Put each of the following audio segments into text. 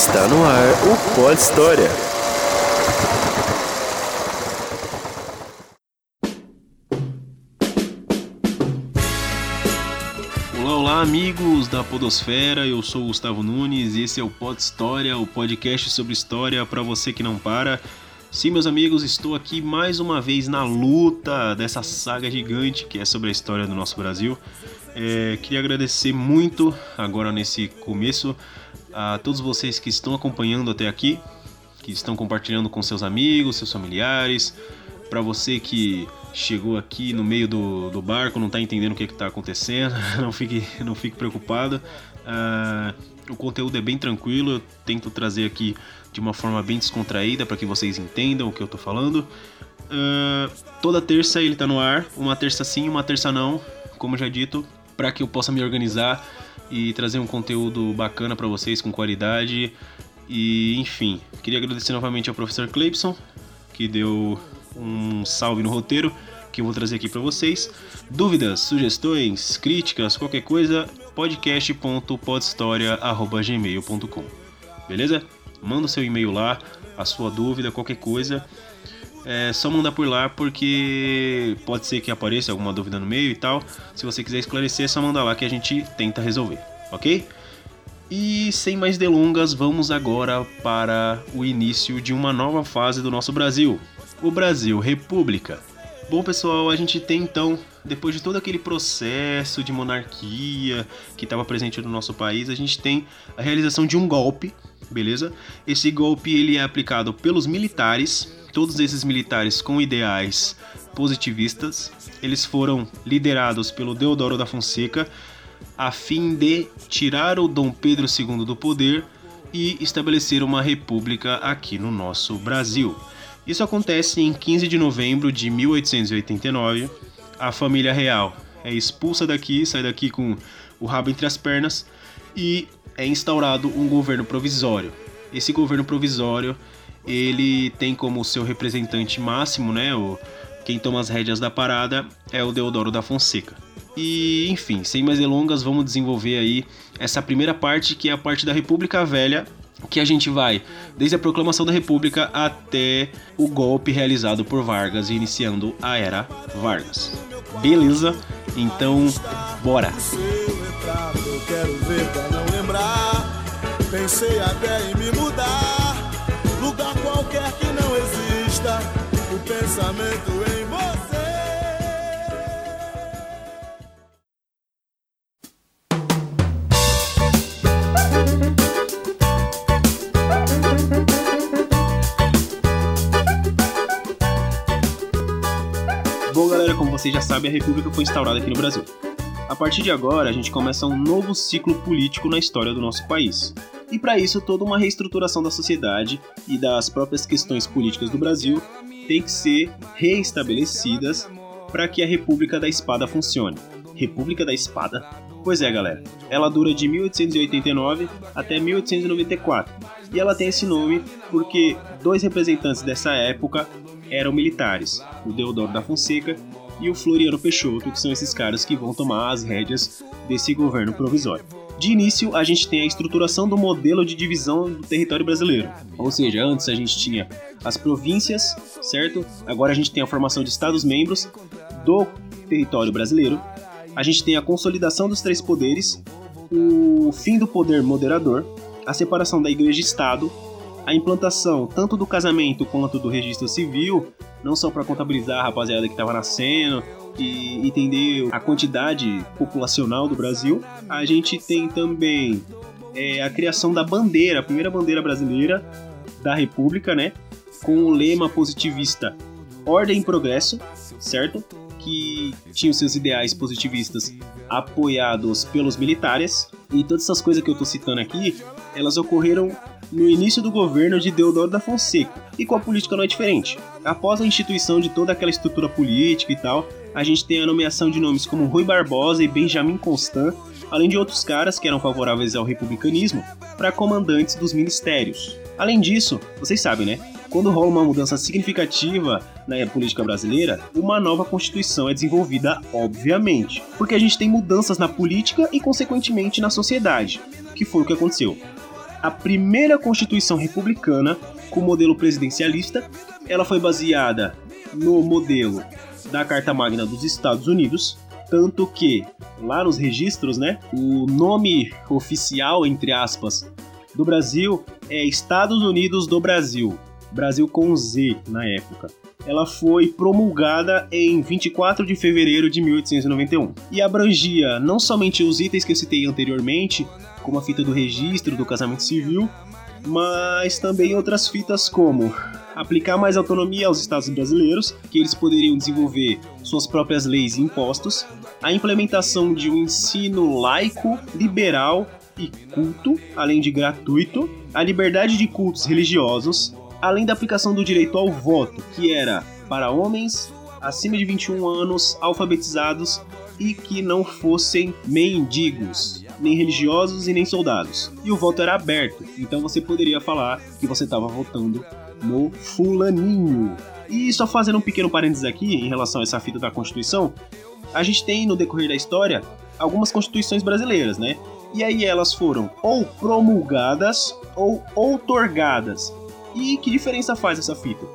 Está no ar o Pod História. Olá, olá, amigos da Podosfera. Eu sou o Gustavo Nunes e esse é o Pod História, o podcast sobre história para você que não para. Sim, meus amigos, estou aqui mais uma vez na luta dessa saga gigante que é sobre a história do nosso Brasil. É, queria agradecer muito agora nesse começo a todos vocês que estão acompanhando até aqui, que estão compartilhando com seus amigos, seus familiares. Para você que chegou aqui no meio do, do barco, não está entendendo o que está acontecendo, não fique, não fique preocupado. Uh, o conteúdo é bem tranquilo, eu tento trazer aqui de uma forma bem descontraída para que vocês entendam o que eu estou falando. Uh, toda terça ele está no ar, uma terça sim, uma terça não, como já dito, para que eu possa me organizar e trazer um conteúdo bacana para vocês com qualidade. E enfim, queria agradecer novamente ao professor Cleibson, que deu um salve no roteiro que eu vou trazer aqui para vocês. Dúvidas, sugestões, críticas, qualquer coisa, podcast.podhistoria.gmail.com Beleza? Manda o seu e-mail lá, a sua dúvida, qualquer coisa é só mandar por lá porque pode ser que apareça alguma dúvida no meio e tal. Se você quiser esclarecer, é só mandar lá que a gente tenta resolver, ok? E sem mais delongas, vamos agora para o início de uma nova fase do nosso Brasil. O Brasil República. Bom, pessoal, a gente tem então, depois de todo aquele processo de monarquia que estava presente no nosso país, a gente tem a realização de um golpe, beleza? Esse golpe ele é aplicado pelos militares todos esses militares com ideais positivistas, eles foram liderados pelo Deodoro da Fonseca a fim de tirar o Dom Pedro II do poder e estabelecer uma república aqui no nosso Brasil. Isso acontece em 15 de novembro de 1889. A família real é expulsa daqui, sai daqui com o rabo entre as pernas e é instaurado um governo provisório. Esse governo provisório ele tem como seu representante máximo, né, o, quem toma as rédeas da parada é o Deodoro da Fonseca. E, enfim, sem mais delongas, vamos desenvolver aí essa primeira parte, que é a parte da República Velha, que a gente vai desde a proclamação da República até o golpe realizado por Vargas, iniciando a Era Vargas. Beleza? Então, bora! Pensei até em me mudar lugar qualquer que não exista o pensamento em você. Bom, galera, como vocês já sabem, a República foi instaurada aqui no Brasil. A partir de agora, a gente começa um novo ciclo político na história do nosso país. E para isso, toda uma reestruturação da sociedade e das próprias questões políticas do Brasil tem que ser reestabelecidas para que a República da Espada funcione. República da Espada? Pois é, galera. Ela dura de 1889 até 1894. E ela tem esse nome porque dois representantes dessa época eram militares, o Deodoro da Fonseca e o Floriano Peixoto, que são esses caras que vão tomar as rédeas desse governo provisório. De início, a gente tem a estruturação do modelo de divisão do território brasileiro. Ou seja, antes a gente tinha as províncias, certo? Agora a gente tem a formação de estados-membros do território brasileiro. A gente tem a consolidação dos três poderes, o fim do poder moderador, a separação da igreja e Estado, a implantação tanto do casamento quanto do registro civil, não só para contabilizar a rapaziada que estava nascendo, e entender a quantidade populacional do Brasil. A gente tem também é, a criação da bandeira, a primeira bandeira brasileira da República, né? Com o lema positivista Ordem e Progresso, certo? Que tinha os seus ideais positivistas apoiados pelos militares. E todas essas coisas que eu tô citando aqui, elas ocorreram no início do governo de Deodoro da Fonseca. E com a política não é diferente. Após a instituição de toda aquela estrutura política e tal, a gente tem a nomeação de nomes como Rui Barbosa e Benjamin Constant, além de outros caras que eram favoráveis ao republicanismo, para comandantes dos ministérios. Além disso, vocês sabem, né? Quando rola uma mudança significativa na política brasileira, uma nova constituição é desenvolvida, obviamente, porque a gente tem mudanças na política e, consequentemente, na sociedade, que foi o que aconteceu. a primeira Constituição republicana com modelo presidencialista. Ela foi baseada no modelo da Carta Magna dos Estados Unidos, tanto que lá nos registros, né, o nome oficial entre aspas do Brasil é Estados Unidos do Brasil, Brasil com Z na época. Ela foi promulgada em 24 de fevereiro de 1891 e abrangia não somente os itens que eu citei anteriormente, como a fita do registro do casamento civil, mas também outras fitas como aplicar mais autonomia aos estados brasileiros, que eles poderiam desenvolver suas próprias leis e impostos, a implementação de um ensino laico, liberal e culto, além de gratuito, a liberdade de cultos religiosos, além da aplicação do direito ao voto, que era para homens acima de 21 anos, alfabetizados e que não fossem mendigos, nem religiosos e nem soldados. E o voto era aberto, então você poderia falar que você estava votando no fulaninho. E só fazendo um pequeno parênteses aqui em relação a essa fita da Constituição, a gente tem no decorrer da história algumas constituições brasileiras, né? E aí elas foram ou promulgadas ou outorgadas. E que diferença faz essa fita?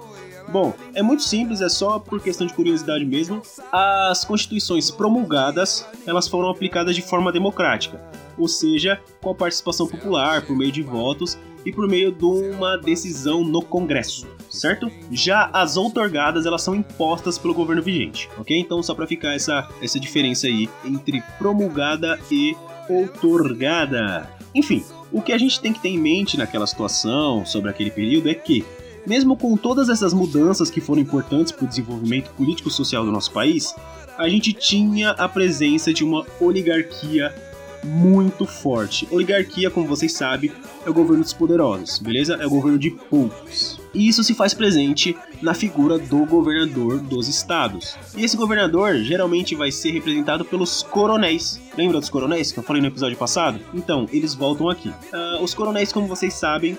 Bom, é muito simples, é só por questão de curiosidade mesmo. As constituições promulgadas, elas foram aplicadas de forma democrática, ou seja, com a participação popular por meio de votos e por meio de uma decisão no Congresso, certo? Já as outorgadas, elas são impostas pelo governo vigente, ok? Então, só para ficar essa, essa diferença aí entre promulgada e outorgada. Enfim, o que a gente tem que ter em mente naquela situação, sobre aquele período, é que, mesmo com todas essas mudanças que foram importantes para o desenvolvimento político-social do nosso país, a gente tinha a presença de uma oligarquia muito forte. Oligarquia, como vocês sabem, é o governo dos poderosos, beleza? É o governo de poucos. E isso se faz presente na figura do governador dos estados. E esse governador geralmente vai ser representado pelos coronéis. Lembra dos coronéis que eu falei no episódio passado? Então, eles voltam aqui. Uh, os coronéis, como vocês sabem,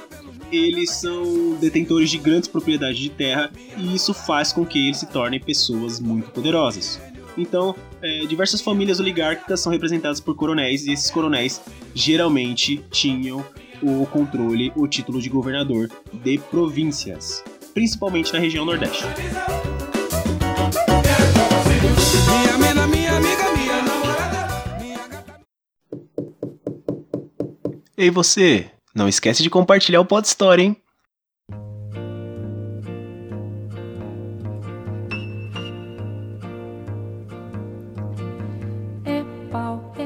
eles são detentores de grandes propriedades de terra e isso faz com que eles se tornem pessoas muito poderosas. Então, é, diversas famílias oligárquicas são representadas por coronéis e esses coronéis geralmente tinham o controle, o título de governador de províncias, principalmente na região Nordeste. Ei você, não esquece de compartilhar o Pod Story, hein?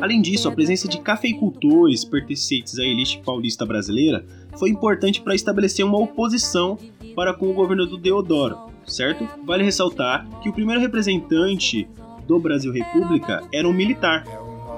Além disso, a presença de cafeicultores pertencentes à elite paulista brasileira foi importante para estabelecer uma oposição para com o governo do Deodoro, certo? Vale ressaltar que o primeiro representante do Brasil República era um militar.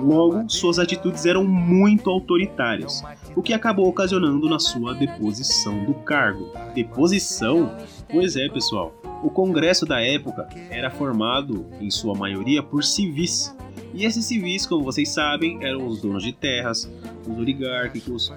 Logo, suas atitudes eram muito autoritárias, o que acabou ocasionando na sua deposição do cargo. Deposição? Pois é, pessoal. O Congresso da época era formado, em sua maioria, por civis, e esses civis, como vocês sabem, eram os donos de terras, os oligárquicos,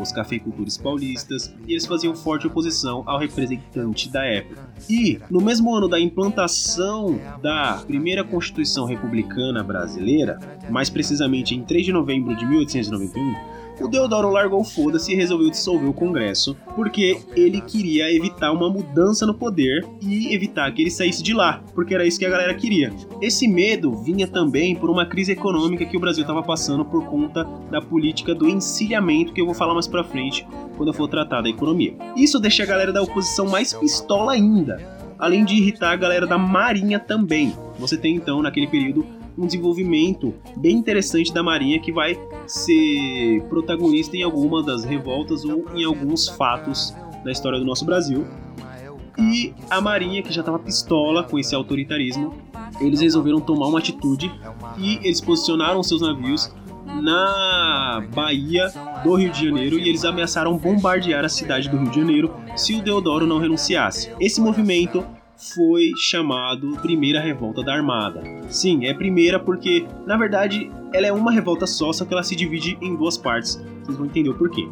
os cafeicultores paulistas, e eles faziam forte oposição ao representante da época. E, no mesmo ano da implantação da primeira Constituição Republicana Brasileira, mais precisamente em 3 de novembro de 1891, o Deodoro largou foda-se e resolveu dissolver o Congresso, porque ele queria evitar uma mudança no poder e evitar que ele saísse de lá, porque era isso que a galera queria. Esse medo vinha também por uma crise econômica que o Brasil estava passando por conta da política do encilhamento, que eu vou falar mais pra frente quando eu for tratar da economia. Isso deixa a galera da oposição mais pistola ainda, além de irritar a galera da Marinha também. Você tem então, naquele período, um desenvolvimento bem interessante da Marinha que vai ser protagonista em alguma das revoltas ou em alguns fatos da história do nosso Brasil. E a Marinha, que já estava pistola com esse autoritarismo, eles resolveram tomar uma atitude e eles posicionaram seus navios na Bahia do Rio de Janeiro e eles ameaçaram bombardear a cidade do Rio de Janeiro se o Deodoro não renunciasse. Esse movimento foi chamado Primeira Revolta da Armada. Sim, é primeira porque, na verdade, ela é uma revolta só, só que ela se divide em duas partes. Vocês vão entender o porquê.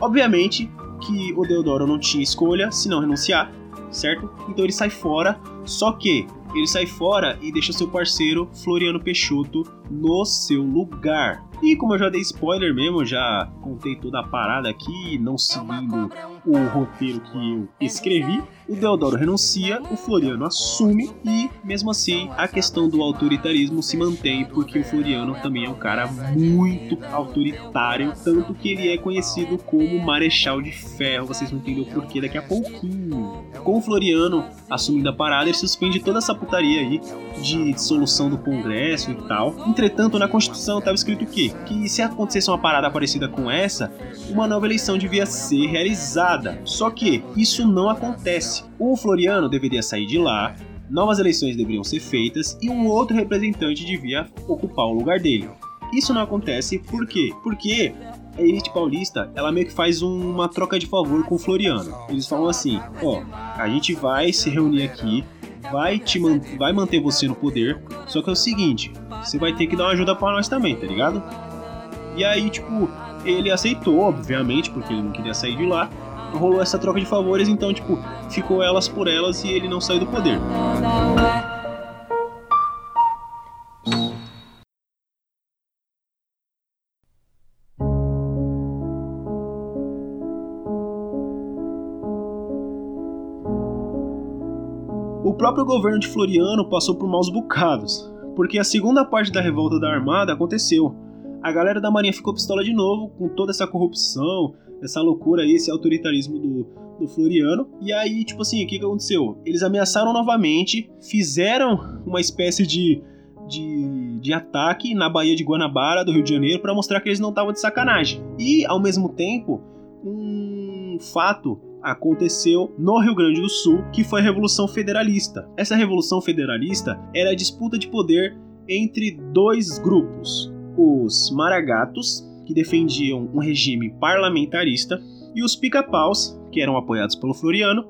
Obviamente que o Deodoro não tinha escolha se não renunciar, certo? Então ele sai fora, só que ele sai fora e deixa seu parceiro Floriano Peixoto no seu lugar. E como eu já dei spoiler mesmo, já contei toda a parada aqui, não seguindo o roteiro que eu escrevi, o Deodoro renuncia, o Floriano assume e, mesmo assim, a questão do autoritarismo se mantém, porque o Floriano também é um cara muito autoritário, tanto que ele é conhecido como Marechal de Ferro. Vocês vão entender o porquê daqui a pouquinho. Com o Floriano assumindo a parada, ele suspende toda essa putaria aí de dissolução do Congresso e tal. Entretanto, na Constituição estava escrito o quê? Que se acontecesse uma parada parecida com essa, uma nova eleição devia ser realizada. Só que isso não acontece. O Floriano deveria sair de lá, novas eleições deveriam ser feitas e um outro representante devia ocupar o lugar dele. Isso não acontece por quê? Porque a elite paulista, ela meio que faz uma troca de favor com o Floriano. Eles falam assim: ó, a gente vai se reunir aqui, vai te man vai manter você no poder, só que é o seguinte, você vai ter que dar uma ajuda para nós também, tá ligado? E aí, tipo, ele aceitou, obviamente, porque ele não queria sair de lá. Rolou essa troca de favores, então, tipo, ficou elas por elas e ele não saiu do poder. O próprio governo de Floriano passou por maus bocados, porque a segunda parte da revolta da Armada aconteceu. A galera da Marinha ficou pistola de novo com toda essa corrupção, essa loucura aí, esse autoritarismo do, do Floriano. E aí, tipo assim, o que, que aconteceu? Eles ameaçaram novamente, fizeram uma espécie de, de, de ataque na Baía de Guanabara, do Rio de Janeiro, para mostrar que eles não estavam de sacanagem. E, ao mesmo tempo, um fato aconteceu no Rio Grande do Sul, que foi a Revolução Federalista. Essa Revolução Federalista era a disputa de poder entre dois grupos: os Maragatos, que defendiam um regime parlamentarista, e os Pica-Paus, que eram apoiados pelo Floriano,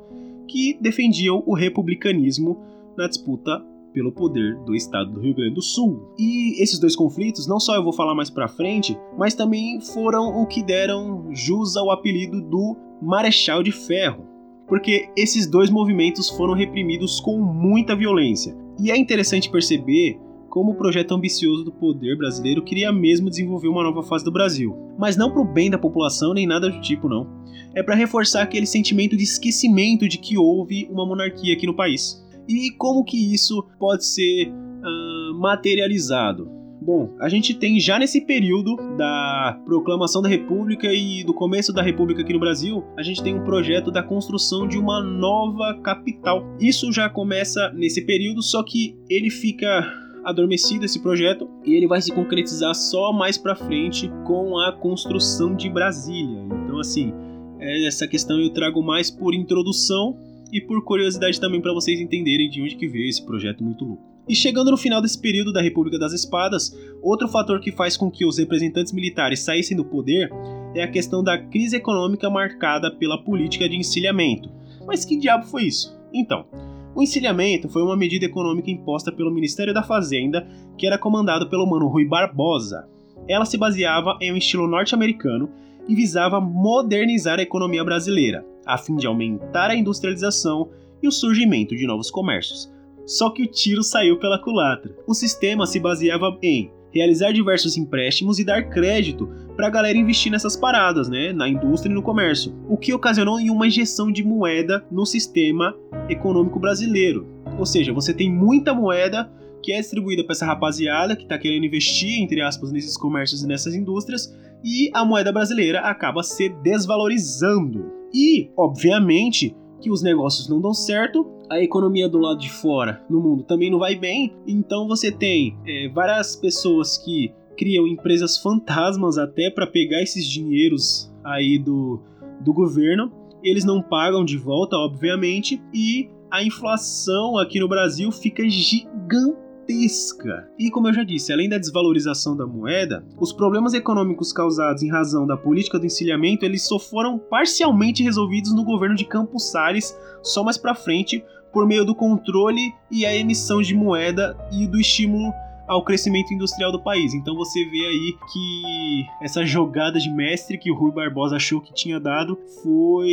que defendiam o republicanismo na disputa pelo poder do estado do Rio Grande do Sul. E esses dois conflitos, não só eu vou falar mais para frente, mas também foram o que deram jus ao apelido do Marechal de Ferro, porque esses dois movimentos foram reprimidos com muita violência. E é interessante perceber como o projeto ambicioso do poder brasileiro queria mesmo desenvolver uma nova fase do Brasil. Mas não para o bem da população nem nada do tipo, não. É para reforçar aquele sentimento de esquecimento de que houve uma monarquia aqui no país. E como que isso pode ser uh, materializado? Bom, a gente tem já nesse período da proclamação da República e do começo da República aqui no Brasil, a gente tem um projeto da construção de uma nova capital. Isso já começa nesse período, só que ele fica adormecido esse projeto e ele vai se concretizar só mais para frente com a construção de Brasília. Então assim, essa questão eu trago mais por introdução e por curiosidade também para vocês entenderem de onde que veio esse projeto muito louco. E chegando no final desse período da República das Espadas, outro fator que faz com que os representantes militares saíssem do poder é a questão da crise econômica marcada pela política de encilhamento. Mas que diabo foi isso? Então, o encilhamento foi uma medida econômica imposta pelo Ministério da Fazenda, que era comandado pelo mano Rui Barbosa. Ela se baseava em um estilo norte-americano e visava modernizar a economia brasileira, a fim de aumentar a industrialização e o surgimento de novos comércios. Só que o tiro saiu pela culatra. O sistema se baseava em realizar diversos empréstimos e dar crédito para a galera investir nessas paradas, né, na indústria e no comércio, o que ocasionou em uma injeção de moeda no sistema econômico brasileiro. Ou seja, você tem muita moeda que é distribuída para essa rapaziada que está querendo investir, entre aspas, nesses comércios e nessas indústrias, e a moeda brasileira acaba se desvalorizando. E, obviamente, que os negócios não dão certo, a economia do lado de fora no mundo também não vai bem, então você tem é, várias pessoas que criam empresas fantasmas até para pegar esses dinheiros aí do, do governo. Eles não pagam de volta, obviamente, e a inflação aqui no Brasil fica gigante gigantesca. E como eu já disse, além da desvalorização da moeda, os problemas econômicos causados em razão da política do encilhamento, eles só foram parcialmente resolvidos no governo de Campos Salles, só mais para frente, por meio do controle e a emissão de moeda e do estímulo ao crescimento industrial do país. Então você vê aí que essa jogada de mestre que o Rui Barbosa achou que tinha dado foi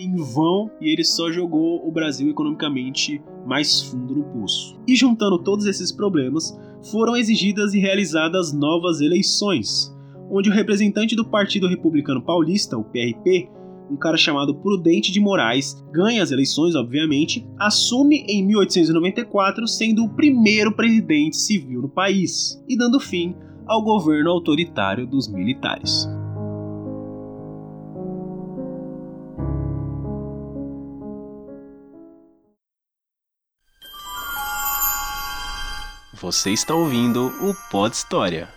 em vão e ele só jogou o Brasil economicamente mais fundo no poço. E juntando todos esses problemas, foram exigidas e realizadas novas eleições, onde o representante do Partido Republicano Paulista, o PRP, um cara chamado Prudente de Moraes, ganha as eleições, obviamente, assume em 1894, sendo o primeiro presidente civil no país e dando fim ao governo autoritário dos militares. Você está ouvindo o Pod História.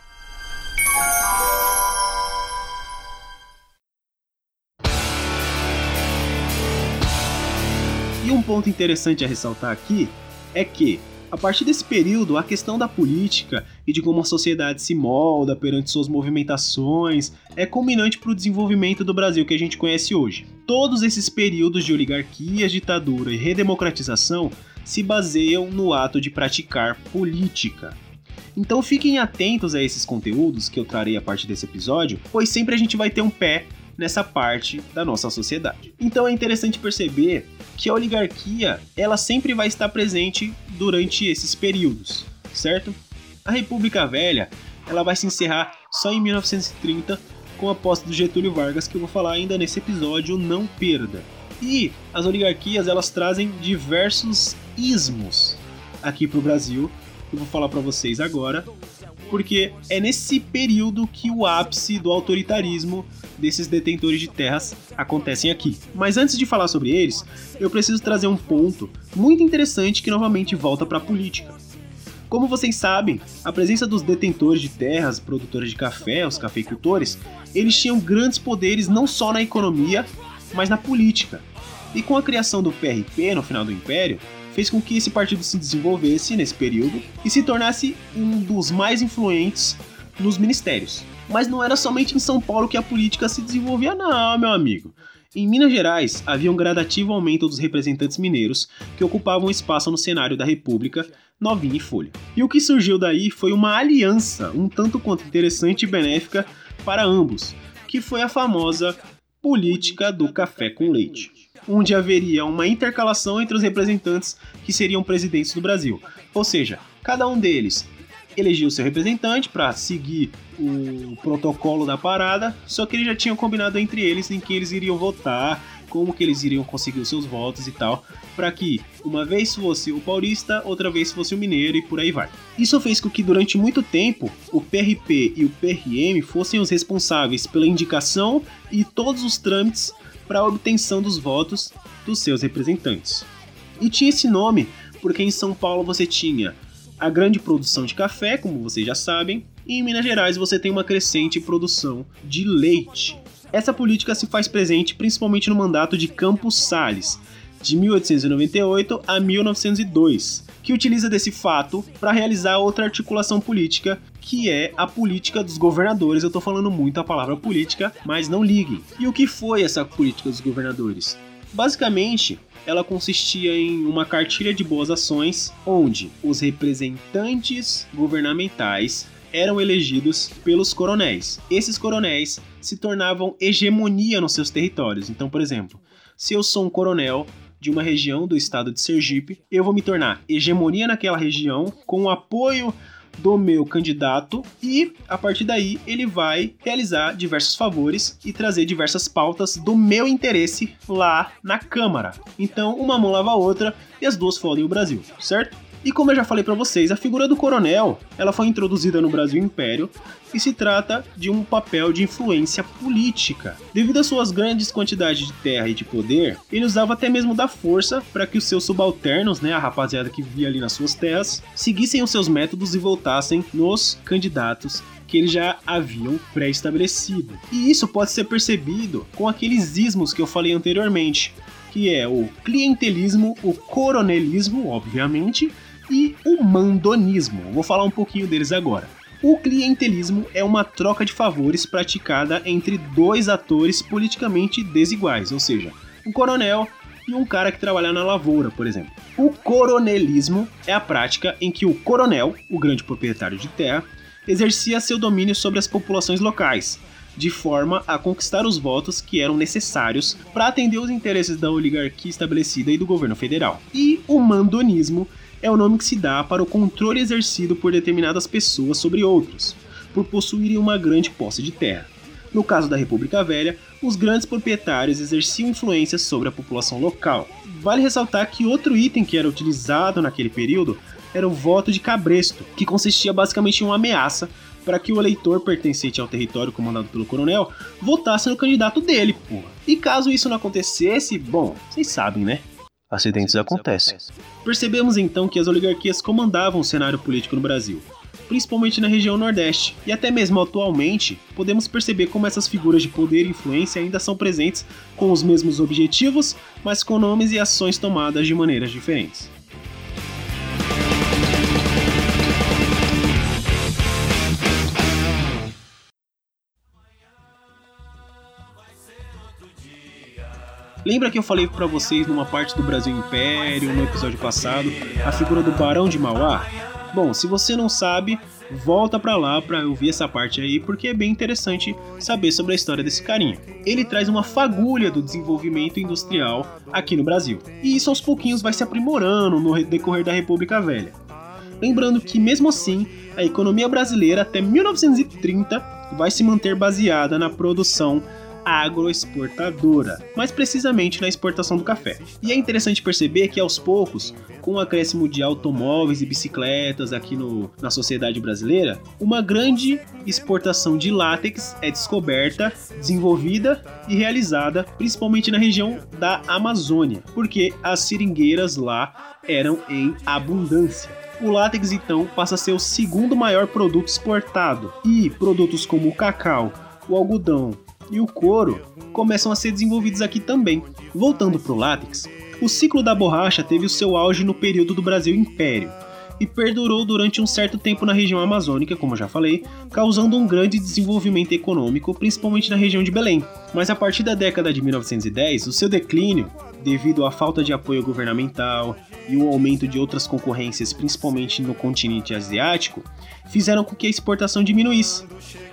Um ponto interessante a ressaltar aqui é que, a partir desse período, a questão da política e de como a sociedade se molda perante suas movimentações é culminante para o desenvolvimento do Brasil que a gente conhece hoje. Todos esses períodos de oligarquia, ditadura e redemocratização se baseiam no ato de praticar política. Então fiquem atentos a esses conteúdos que eu trarei a partir desse episódio, pois sempre a gente vai ter um pé nessa parte da nossa sociedade. Então é interessante perceber que a oligarquia ela sempre vai estar presente durante esses períodos, certo? A República Velha ela vai se encerrar só em 1930 com a posse do Getúlio Vargas, que eu vou falar ainda nesse episódio, não perda. E as oligarquias elas trazem diversos ismos aqui para o Brasil. Eu vou falar para vocês agora, porque é nesse período que o ápice do autoritarismo desses detentores de terras acontecem aqui. Mas antes de falar sobre eles, eu preciso trazer um ponto muito interessante que novamente volta para a política. Como vocês sabem, a presença dos detentores de terras, produtores de café, os cafeicultores, eles tinham grandes poderes não só na economia, mas na política. E com a criação do PRP no final do Império, fez com que esse partido se desenvolvesse nesse período e se tornasse um dos mais influentes nos ministérios. Mas não era somente em São Paulo que a política se desenvolvia, não, meu amigo. Em Minas Gerais, havia um gradativo aumento dos representantes mineiros que ocupavam espaço no cenário da República, novinha e folha. E o que surgiu daí foi uma aliança, um tanto quanto interessante e benéfica para ambos, que foi a famosa política do café com leite, onde haveria uma intercalação entre os representantes que seriam presidentes do Brasil. Ou seja, cada um deles elegia o seu representante para seguir o protocolo da parada, só que eles já tinham combinado entre eles em que eles iriam votar, como que eles iriam conseguir os seus votos e tal, para que uma vez fosse o paulista, outra vez fosse o mineiro e por aí vai. Isso fez com que durante muito tempo o PRP e o PRM fossem os responsáveis pela indicação e todos os trâmites para a obtenção dos votos dos seus representantes. E tinha esse nome porque em São Paulo você tinha a grande produção de café, como vocês já sabem, e em Minas Gerais você tem uma crescente produção de leite. Essa política se faz presente principalmente no mandato de Campos Salles, de 1898 a 1902, que utiliza desse fato para realizar outra articulação política, que é a política dos governadores. Eu estou falando muito a palavra política, mas não liguem. E o que foi essa política dos governadores? Basicamente, ela consistia em uma cartilha de boas ações onde os representantes governamentais eram elegidos pelos coronéis. Esses coronéis se tornavam hegemonia nos seus territórios. Então, por exemplo, se eu sou um coronel de uma região do estado de Sergipe, eu vou me tornar hegemonia naquela região com o apoio do meu candidato e a partir daí ele vai realizar diversos favores e trazer diversas pautas do meu interesse lá na Câmara. Então, uma mão lava a outra e as duas fodem o Brasil, certo? E como eu já falei para vocês, a figura do coronel, ela foi introduzida no Brasil Império e se trata de um papel de influência política. Devido às suas grandes quantidades de terra e de poder, ele usava até mesmo da força para que os seus subalternos, né, a rapaziada que vivia ali nas suas terras, seguissem os seus métodos e voltassem nos candidatos que eles já haviam pré-estabelecido. E isso pode ser percebido com aqueles ismos que eu falei anteriormente, que é o clientelismo, o coronelismo, obviamente, e o mandonismo. Vou falar um pouquinho deles agora. O clientelismo é uma troca de favores praticada entre dois atores politicamente desiguais, ou seja, um coronel e um cara que trabalha na lavoura, por exemplo. O coronelismo é a prática em que o coronel, o grande proprietário de terra, exercia seu domínio sobre as populações locais, de forma a conquistar os votos que eram necessários para atender os interesses da oligarquia estabelecida e do governo federal. E o mandonismo é o nome que se dá para o controle exercido por determinadas pessoas sobre outros, por possuírem uma grande posse de terra. No caso da República Velha, os grandes proprietários exerciam influência sobre a população local. Vale ressaltar que outro item que era utilizado naquele período era o voto de cabresto, que consistia basicamente em uma ameaça para que o eleitor pertencente ao território comandado pelo coronel votasse no candidato dele, porra. E caso isso não acontecesse, bom, vocês sabem, né? Acidentes acontecem. Percebemos então que as oligarquias comandavam o cenário político no Brasil, principalmente na região Nordeste, e até mesmo atualmente podemos perceber como essas figuras de poder e influência ainda são presentes com os mesmos objetivos, mas com nomes e ações tomadas de maneiras diferentes. Lembra que eu falei para vocês numa parte do Brasil Império, no episódio passado, a figura do Barão de Mauá? Bom, se você não sabe, volta para lá para ouvir essa parte aí, porque é bem interessante saber sobre a história desse carinha. Ele traz uma fagulha do desenvolvimento industrial aqui no Brasil. E isso aos pouquinhos vai se aprimorando no decorrer da República Velha. Lembrando que mesmo assim, a economia brasileira até 1930 vai se manter baseada na produção agroexportadora, mais precisamente na exportação do café. E é interessante perceber que aos poucos, com o acréscimo de automóveis e bicicletas aqui no, na sociedade brasileira, uma grande exportação de látex é descoberta, desenvolvida e realizada principalmente na região da Amazônia, porque as seringueiras lá eram em abundância. O látex então passa a ser o segundo maior produto exportado, e produtos como o cacau, o algodão e o couro começam a ser desenvolvidos aqui também. Voltando para o látex, o ciclo da borracha teve o seu auge no período do Brasil Império e perdurou durante um certo tempo na região amazônica, como já falei, causando um grande desenvolvimento econômico, principalmente na região de Belém. Mas a partir da década de 1910, o seu declínio, devido à falta de apoio governamental e o aumento de outras concorrências, principalmente no continente asiático, fizeram com que a exportação diminuísse,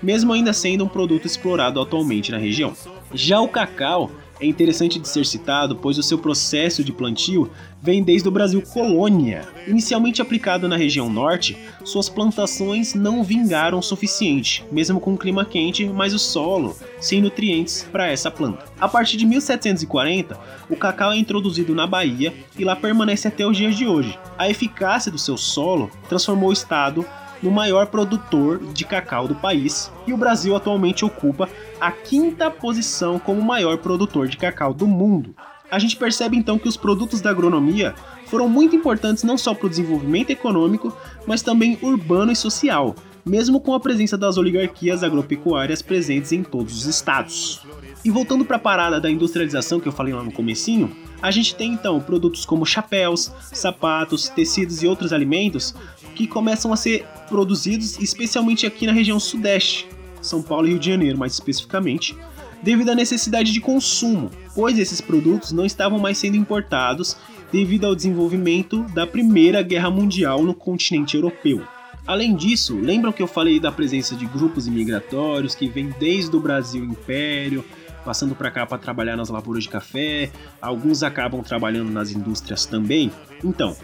mesmo ainda sendo um produto explorado atualmente na região. Já o cacau é interessante de ser citado, pois o seu processo de plantio vem desde o Brasil colônia. Inicialmente aplicado na região norte, suas plantações não vingaram o suficiente, mesmo com um clima quente, mas o solo sem nutrientes para essa planta. A partir de 1740, o cacau é introduzido na Bahia e lá permanece até os dias de hoje. A eficácia do seu solo transformou o estado no maior produtor de cacau do país, e o Brasil atualmente ocupa a quinta posição como maior produtor de cacau do mundo. A gente percebe então que os produtos da agronomia foram muito importantes não só para o desenvolvimento econômico, mas também urbano e social, mesmo com a presença das oligarquias agropecuárias presentes em todos os estados. E voltando para a parada da industrialização que eu falei lá no comecinho, a gente tem então produtos como chapéus, sapatos, tecidos e outros alimentos que começam a ser produzidos especialmente aqui na região sudeste, São Paulo e Rio de Janeiro mais especificamente, devido à necessidade de consumo, pois esses produtos não estavam mais sendo importados devido ao desenvolvimento da Primeira Guerra Mundial no continente europeu. Além disso, lembram que eu falei da presença de grupos imigratórios que vêm desde o Brasil Império, passando para cá para trabalhar nas lavouras de café, alguns acabam trabalhando nas indústrias também? Então,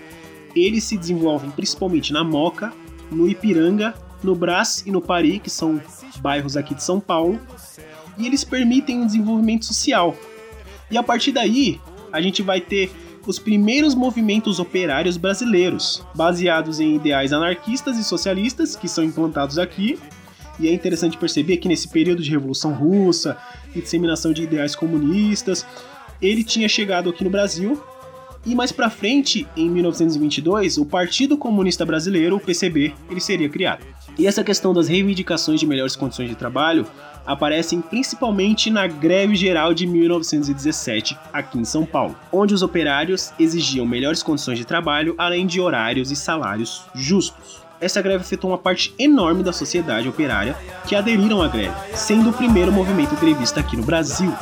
eles se desenvolvem principalmente na Moca, no Ipiranga, no Brás e no Pari, que são bairros aqui de São Paulo, e eles permitem um desenvolvimento social. E a partir daí, a gente vai ter os primeiros movimentos operários brasileiros, baseados em ideais anarquistas e socialistas que são implantados aqui. E é interessante perceber que nesse período de Revolução Russa e disseminação de ideais comunistas, ele tinha chegado aqui no Brasil e mais para frente, em 1922, o Partido Comunista Brasileiro, o PCB, ele seria criado. E essa questão das reivindicações de melhores condições de trabalho aparecem principalmente na greve geral de 1917 aqui em São Paulo, onde os operários exigiam melhores condições de trabalho, além de horários e salários justos. Essa greve afetou uma parte enorme da sociedade operária que aderiram à greve, sendo o primeiro movimento grevista aqui no Brasil.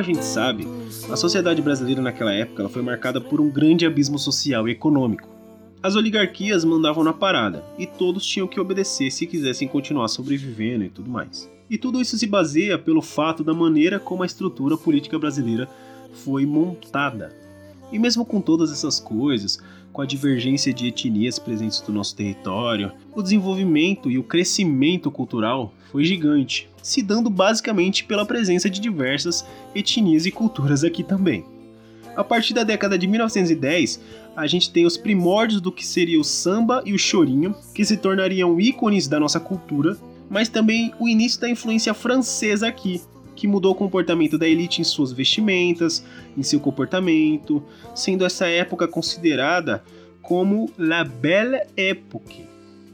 A gente sabe, a sociedade brasileira naquela época foi marcada por um grande abismo social e econômico. As oligarquias mandavam na parada e todos tinham que obedecer se quisessem continuar sobrevivendo e tudo mais. E tudo isso se baseia pelo fato da maneira como a estrutura política brasileira foi montada. E mesmo com todas essas coisas, com a divergência de etnias presentes no nosso território, o desenvolvimento e o crescimento cultural foi gigante, se dando basicamente pela presença de diversas etnias e culturas aqui também. A partir da década de 1910, a gente tem os primórdios do que seria o samba e o chorinho, que se tornariam ícones da nossa cultura, mas também o início da influência francesa aqui, que mudou o comportamento da elite em suas vestimentas, em seu comportamento, sendo essa época considerada como La Belle Époque,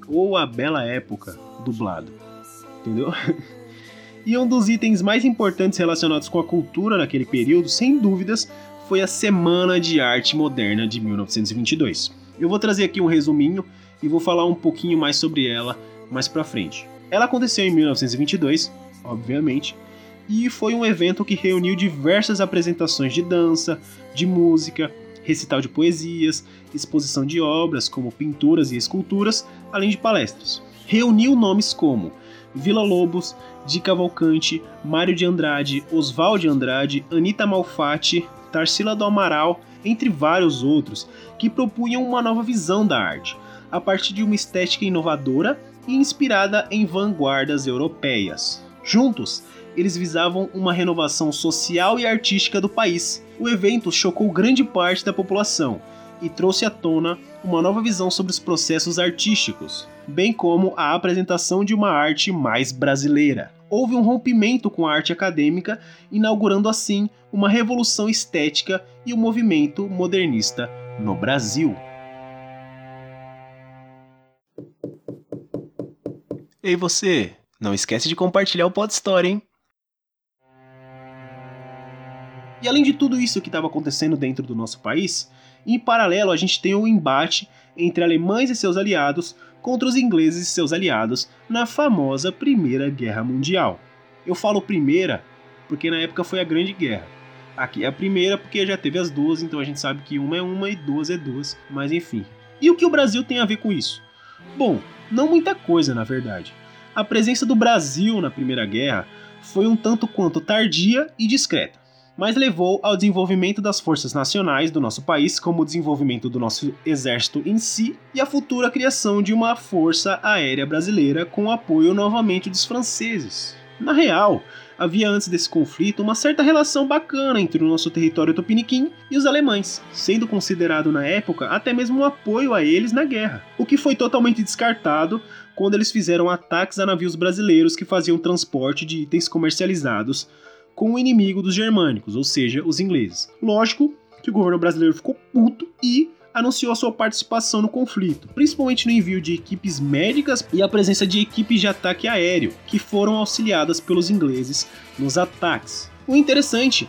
ou a Bela Época, dublado. Entendeu? E um dos itens mais importantes relacionados com a cultura naquele período, sem dúvidas, foi a Semana de Arte Moderna de 1922. Eu vou trazer aqui um resuminho e vou falar um pouquinho mais sobre ela mais pra frente. Ela aconteceu em 1922, obviamente, e foi um evento que reuniu diversas apresentações de dança, de música, recital de poesias, exposição de obras como pinturas e esculturas, além de palestras. Reuniu nomes como Vila Lobos, Di Cavalcante, Mário de Andrade, Oswald de Andrade, Anita Malfatti, Tarsila do Amaral, entre vários outros, que propunham uma nova visão da arte, a partir de uma estética inovadora e inspirada em vanguardas europeias. Juntos, eles visavam uma renovação social e artística do país. O evento chocou grande parte da população e trouxe à tona uma nova visão sobre os processos artísticos, bem como a apresentação de uma arte mais brasileira houve um rompimento com a arte acadêmica, inaugurando assim uma revolução estética e o um movimento modernista no Brasil. Ei você, não esquece de compartilhar o Pod Story, hein? E além de tudo isso que estava acontecendo dentro do nosso país, em paralelo a gente tem o um embate entre alemães e seus aliados contra os ingleses e seus aliados na famosa Primeira Guerra Mundial. Eu falo primeira porque na época foi a Grande Guerra. Aqui é a primeira porque já teve as duas, então a gente sabe que uma é uma e duas é duas, mas enfim. E o que o Brasil tem a ver com isso? Bom, não muita coisa na verdade. A presença do Brasil na Primeira Guerra foi um tanto quanto tardia e discreta mas levou ao desenvolvimento das forças nacionais do nosso país, como o desenvolvimento do nosso exército em si e a futura criação de uma força aérea brasileira com apoio novamente dos franceses. Na real, havia antes desse conflito uma certa relação bacana entre o nosso território tupiniquim e os alemães, sendo considerado na época até mesmo um apoio a eles na guerra, o que foi totalmente descartado quando eles fizeram ataques a navios brasileiros que faziam transporte de itens comercializados com o inimigo dos germânicos, ou seja, os ingleses. Lógico que o governo brasileiro ficou puto e anunciou sua participação no conflito, principalmente no envio de equipes médicas e a presença de equipes de ataque aéreo, que foram auxiliadas pelos ingleses nos ataques. O interessante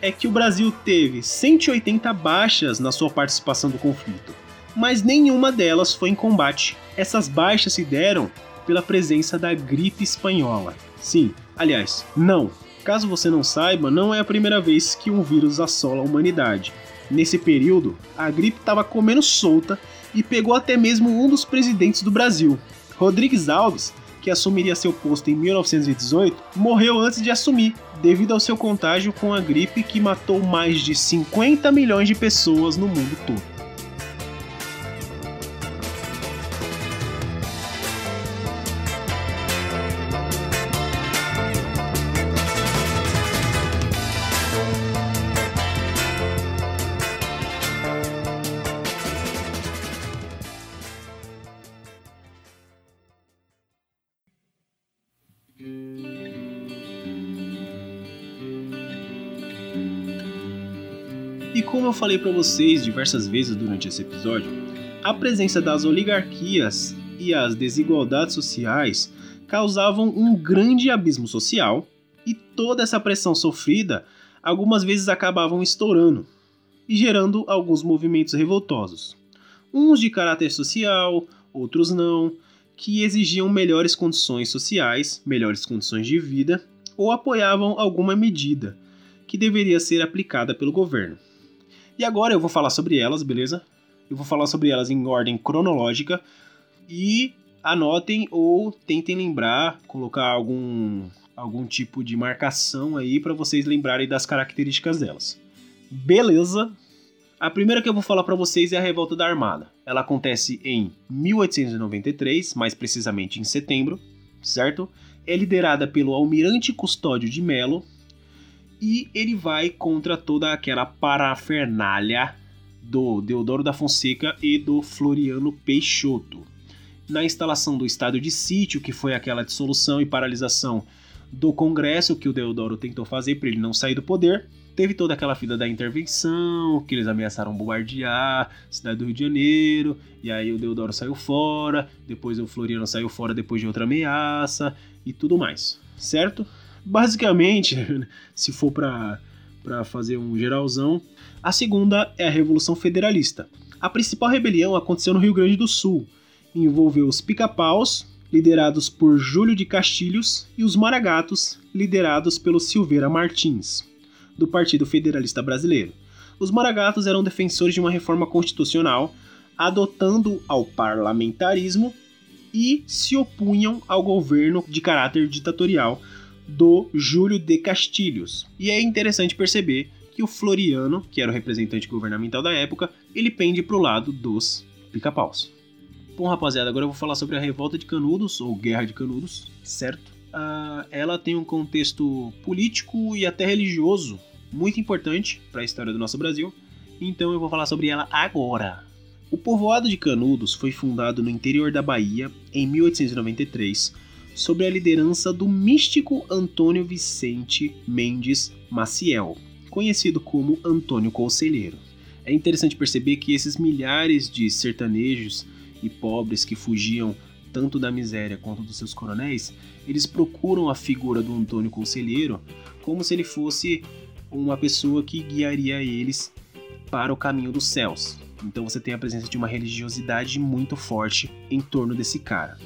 é que o Brasil teve 180 baixas na sua participação do conflito, mas nenhuma delas foi em combate. Essas baixas se deram pela presença da gripe espanhola. Sim, aliás, não, Caso você não saiba, não é a primeira vez que um vírus assola a humanidade. Nesse período, a gripe estava comendo solta e pegou até mesmo um dos presidentes do Brasil. Rodrigues Alves, que assumiria seu posto em 1918, morreu antes de assumir, devido ao seu contágio com a gripe que matou mais de 50 milhões de pessoas no mundo todo. Como eu falei para vocês diversas vezes durante esse episódio, a presença das oligarquias e as desigualdades sociais causavam um grande abismo social e toda essa pressão sofrida algumas vezes acabavam estourando e gerando alguns movimentos revoltosos. Uns de caráter social, outros não, que exigiam melhores condições sociais, melhores condições de vida ou apoiavam alguma medida que deveria ser aplicada pelo governo. E agora eu vou falar sobre elas, beleza? Eu vou falar sobre elas em ordem cronológica e anotem ou tentem lembrar, colocar algum algum tipo de marcação aí para vocês lembrarem das características delas. Beleza? A primeira que eu vou falar para vocês é a Revolta da Armada. Ela acontece em 1893, mais precisamente em setembro, certo? É liderada pelo Almirante Custódio de Melo e ele vai contra toda aquela parafernália do Deodoro da Fonseca e do Floriano Peixoto. Na instalação do estado de sítio, que foi aquela dissolução e paralisação do Congresso que o Deodoro tentou fazer para ele não sair do poder, Teve toda aquela fila da intervenção, que eles ameaçaram bombardear a cidade do Rio de Janeiro, e aí o Deodoro saiu fora, depois o Floriano saiu fora depois de outra ameaça e tudo mais, certo? Basicamente, se for para fazer um geralzão, a segunda é a Revolução Federalista. A principal rebelião aconteceu no Rio Grande do Sul, envolveu os pica-paus, liderados por Júlio de Castilhos, e os maragatos, liderados pelo Silveira Martins do Partido Federalista Brasileiro. Os maragatos eram defensores de uma reforma constitucional, adotando ao parlamentarismo e se opunham ao governo de caráter ditatorial do Júlio de Castilhos. E é interessante perceber que o Floriano, que era o representante governamental da época, ele pende para o lado dos pica-paus. Bom, rapaziada, agora eu vou falar sobre a Revolta de Canudos, ou Guerra de Canudos, certo? uh, ela tem um contexto político e até religioso muito importante para a história do nosso Brasil, então eu vou falar sobre ela agora. O povoado de Canudos foi fundado no interior da Bahia em 1893, sob a liderança do místico Antônio Vicente Mendes Maciel, conhecido como Antônio Conselheiro. É interessante perceber que esses milhares de sertanejos e pobres que fugiam tanto da miséria quanto dos seus coronéis, eles procuram a figura do Antônio Conselheiro como se ele fosse uma pessoa que guiaria eles para o caminho dos céus. Então você tem a presença de uma religiosidade muito forte em torno desse cara.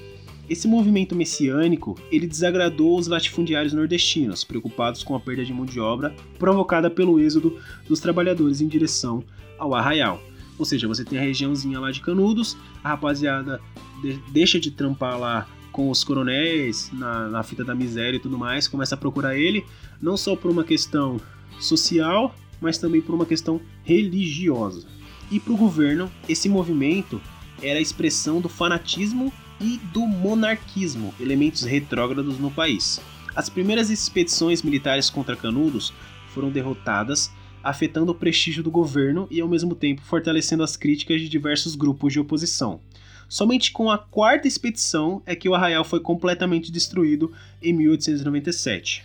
Esse movimento messiânico, ele desagradou os latifundiários nordestinos, preocupados com a perda de mão de obra provocada pelo êxodo dos trabalhadores em direção ao arraial. Ou seja, você tem a regiãozinha lá de Canudos, a rapaziada de, deixa de trampar lá com os coronéis na, na fita da miséria e tudo mais, começa a procurar ele, não só por uma questão social, mas também por uma questão religiosa. E para o governo, esse movimento era a expressão do fanatismo e do monarquismo, elementos retrógrados no país. As primeiras expedições militares contra Canudos foram derrotadas, afetando o prestígio do governo e ao mesmo tempo fortalecendo as críticas de diversos grupos de oposição. Somente com a quarta expedição é que o arraial foi completamente destruído em 1897.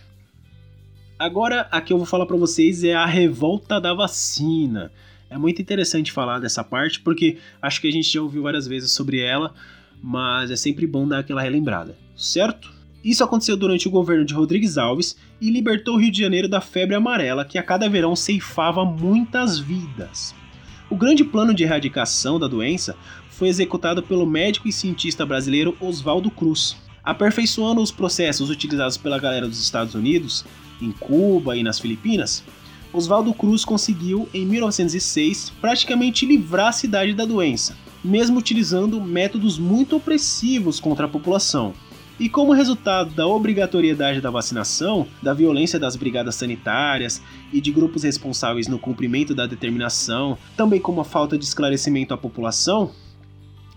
Agora, a que eu vou falar para vocês é a revolta da vacina. É muito interessante falar dessa parte porque acho que a gente já ouviu várias vezes sobre ela, mas é sempre bom dar aquela relembrada, certo? Isso aconteceu durante o governo de Rodrigues Alves e libertou o Rio de Janeiro da febre amarela que a cada verão ceifava muitas vidas. O grande plano de erradicação da doença foi executado pelo médico e cientista brasileiro Oswaldo Cruz. Aperfeiçoando os processos utilizados pela galera dos Estados Unidos, em Cuba e nas Filipinas, Oswaldo Cruz conseguiu, em 1906, praticamente livrar a cidade da doença, mesmo utilizando métodos muito opressivos contra a população. E como resultado da obrigatoriedade da vacinação, da violência das brigadas sanitárias e de grupos responsáveis no cumprimento da determinação, também como a falta de esclarecimento à população,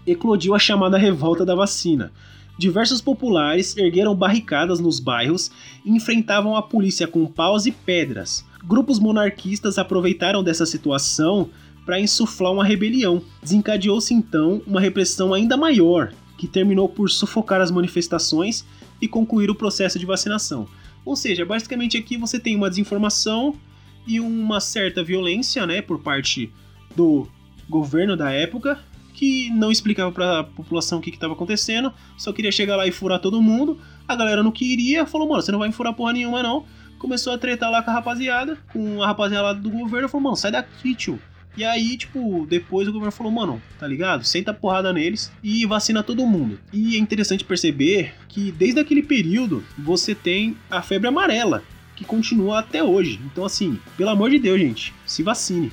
eclodiu a chamada revolta da vacina. Diversos populares ergueram barricadas nos bairros e enfrentavam a polícia com paus e pedras. Grupos monarquistas aproveitaram dessa situação para insuflar uma rebelião. Desencadeou-se então uma repressão ainda maior, que terminou por sufocar as manifestações e concluir o processo de vacinação. Ou seja, basicamente aqui você tem uma desinformação e uma certa violência, né, por parte do governo da época, que não explicava para a população o que estava acontecendo, só queria chegar lá e furar todo mundo. A galera não queria, falou, mano, você não vai furar porra nenhuma não. Começou a tretar lá com a rapaziada, com a rapaziada do governo, falou, mano, sai daqui, tio. E aí, tipo, depois o governo falou, mano, tá ligado? Senta a porrada neles e vacina todo mundo. E é interessante perceber que desde aquele período você tem a febre amarela, que continua até hoje. Então, assim, pelo amor de Deus, gente, se vacine.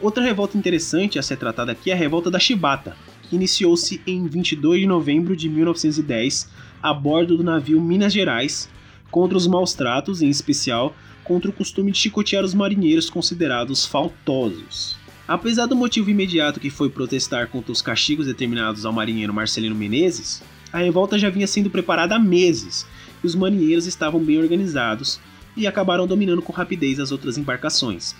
Outra revolta interessante a ser tratada aqui é a revolta da Chibata, que iniciou-se em 22 de novembro de 1910 a bordo do navio Minas Gerais contra os maus tratos, em especial contra o costume de chicotear os marinheiros considerados faltosos. Apesar do motivo imediato que foi protestar contra os castigos determinados ao marinheiro Marcelino Menezes, a revolta já vinha sendo preparada há meses e os marinheiros estavam bem organizados e acabaram dominando com rapidez as outras embarcações.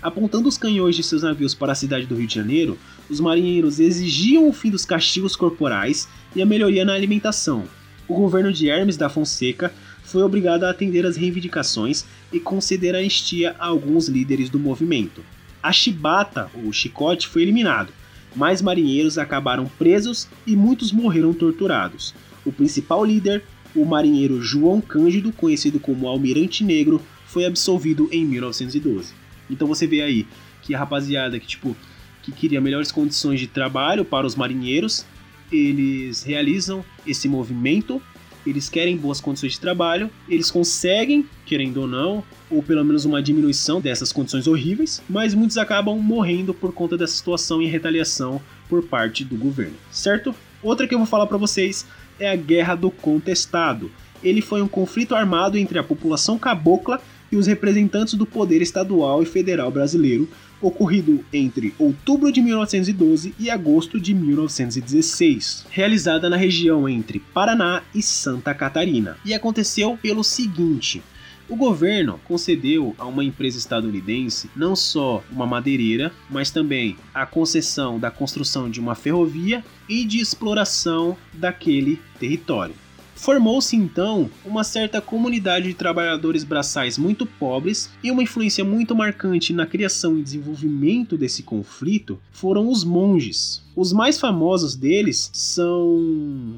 Apontando os canhões de seus navios para a cidade do Rio de Janeiro, os marinheiros exigiam o fim dos castigos corporais e a melhoria na alimentação. O governo de Hermes da Fonseca foi obrigado a atender às reivindicações e conceder anistia a alguns líderes do movimento. A chibata, ou chicote, foi eliminado. Mais marinheiros acabaram presos e muitos morreram torturados. O principal líder, o marinheiro João Cândido, conhecido como Almirante Negro, foi absolvido em 1912. Então você vê aí que a rapaziada que tipo que queria melhores condições de trabalho para os marinheiros, eles realizam esse movimento, eles querem boas condições de trabalho, eles conseguem, querendo ou não, ou pelo menos uma diminuição dessas condições horríveis, mas muitos acabam morrendo por conta dessa situação em retaliação por parte do governo, certo? Outra que eu vou falar para vocês é a Guerra do Contestado. Ele foi um conflito armado entre a população cabocla e os representantes do poder estadual e federal brasileiro, ocorrido entre outubro de 1912 e agosto de 1916, realizada na região entre Paraná e Santa Catarina. E aconteceu pelo seguinte: o governo concedeu a uma empresa estadunidense não só uma madeireira, mas também a concessão da construção de uma ferrovia e de exploração daquele território. Formou-se então uma certa comunidade de trabalhadores braçais muito pobres e uma influência muito marcante na criação e desenvolvimento desse conflito foram os monges. Os mais famosos deles são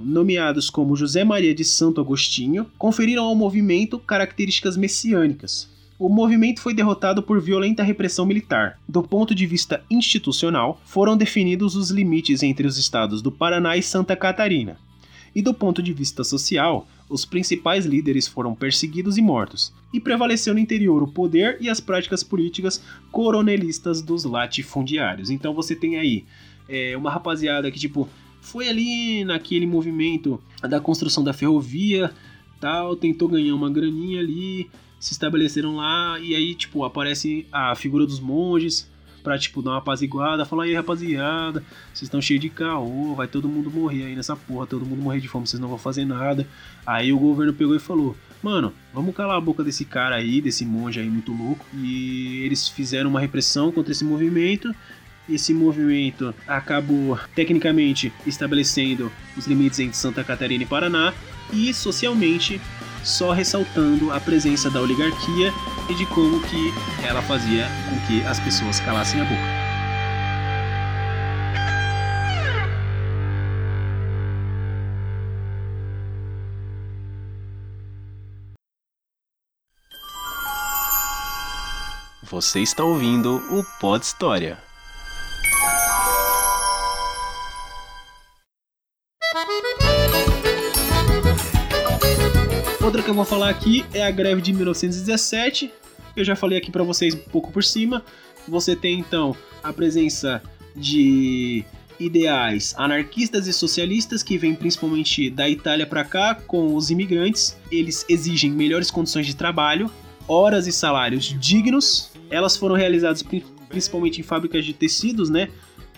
nomeados como José Maria de Santo Agostinho, conferiram ao movimento características messiânicas. O movimento foi derrotado por violenta repressão militar. Do ponto de vista institucional, foram definidos os limites entre os estados do Paraná e Santa Catarina e do ponto de vista social, os principais líderes foram perseguidos e mortos, e prevaleceu no interior o poder e as práticas políticas coronelistas dos latifundiários. Então você tem aí é, uma rapaziada que, tipo, foi ali naquele movimento da construção da ferrovia, tal, tentou ganhar uma graninha ali, se estabeleceram lá, e aí, tipo, aparece a figura dos monges, pra, tipo, dar uma apaziguada, falar, aí rapaziada, vocês estão cheios de caô, vai todo mundo morrer aí nessa porra, todo mundo morrer de fome, vocês não vão fazer nada. Aí o governo pegou e falou, mano, vamos calar a boca desse cara aí, desse monge aí muito louco. E eles fizeram uma repressão contra esse movimento. Esse movimento acabou tecnicamente estabelecendo os limites entre Santa Catarina e Paraná e socialmente só ressaltando a presença da oligarquia e de como que ela fazia com que as pessoas calassem a boca. Você está ouvindo o Pod História. Outra que eu vou falar aqui é a greve de 1917. Eu já falei aqui para vocês um pouco por cima. Você tem então a presença de ideais anarquistas e socialistas que vêm principalmente da Itália para cá com os imigrantes. Eles exigem melhores condições de trabalho, horas e salários dignos. Elas foram realizadas principalmente em fábricas de tecidos, né?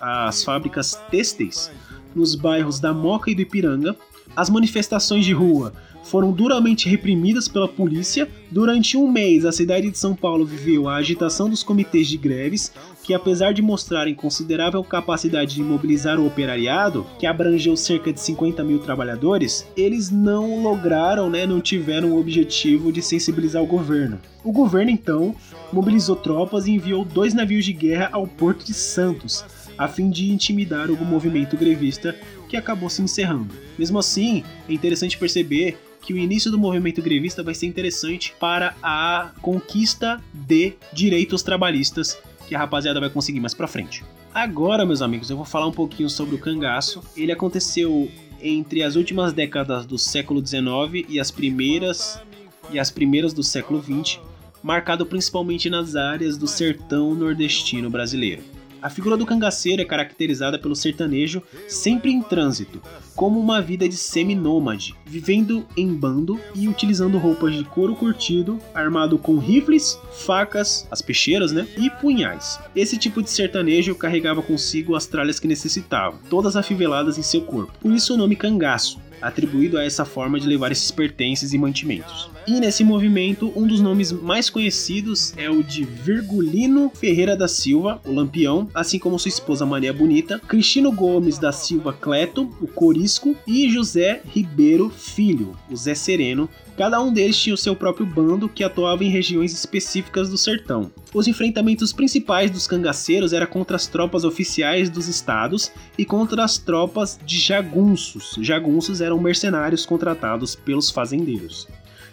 As fábricas têxteis nos bairros da Moca e do Ipiranga. As manifestações de rua foram duramente reprimidas pela polícia. Durante um mês, a cidade de São Paulo viveu a agitação dos comitês de greves, que apesar de mostrarem considerável capacidade de mobilizar o operariado, que abrangeu cerca de 50 mil trabalhadores, eles não lograram, né, não tiveram o objetivo de sensibilizar o governo. O governo então mobilizou tropas e enviou dois navios de guerra ao Porto de Santos, a fim de intimidar o movimento grevista que acabou se encerrando. Mesmo assim, é interessante perceber que o início do movimento grevista vai ser interessante para a conquista de direitos trabalhistas que a rapaziada vai conseguir mais para frente. Agora, meus amigos, eu vou falar um pouquinho sobre o cangaço. Ele aconteceu entre as últimas décadas do século XIX e as primeiras e as primeiras do século XX marcado principalmente nas áreas do sertão nordestino brasileiro. A figura do cangaceiro é caracterizada pelo sertanejo sempre em trânsito, como uma vida de semi-nômade, vivendo em bando e utilizando roupas de couro curtido, armado com rifles, facas, as peixeiras, né, e punhais. Esse tipo de sertanejo carregava consigo as tralhas que necessitava, todas afiveladas em seu corpo. Por isso o nome cangaço, atribuído a essa forma de levar esses pertences e mantimentos. E nesse movimento, um dos nomes mais conhecidos é o de Virgulino Ferreira da Silva, o Lampião, assim como sua esposa Maria Bonita, Cristino Gomes da Silva Cleto, o Corisco, e José Ribeiro Filho, o Zé Sereno, Cada um deles tinha o seu próprio bando que atuava em regiões específicas do sertão. Os enfrentamentos principais dos cangaceiros eram contra as tropas oficiais dos estados e contra as tropas de jagunços. Jagunços eram mercenários contratados pelos fazendeiros.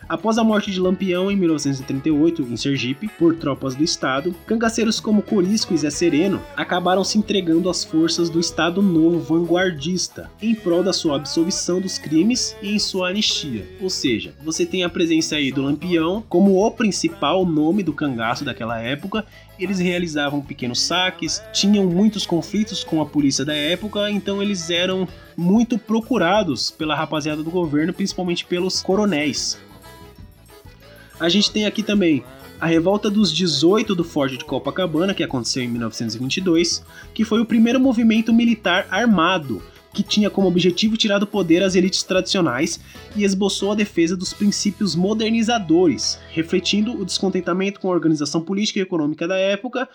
Após a morte de Lampião em 1938, em Sergipe, por tropas do Estado, cangaceiros como Corisco e Zé Sereno acabaram se entregando às forças do Estado Novo vanguardista, em prol da sua absolvição dos crimes e em sua anistia. Ou seja, você tem a presença aí do Lampião como o principal nome do cangaço daquela época eles realizavam pequenos saques, tinham muitos conflitos com a polícia da época, então eles eram muito procurados pela rapaziada do governo, principalmente pelos coronéis. A gente tem aqui também a Revolta dos 18 do Forte de Copacabana, que aconteceu em 1922, que foi o primeiro movimento militar armado que tinha como objetivo tirar do poder as elites tradicionais e esboçou a defesa dos princípios modernizadores, refletindo o descontentamento com a organização política e econômica da época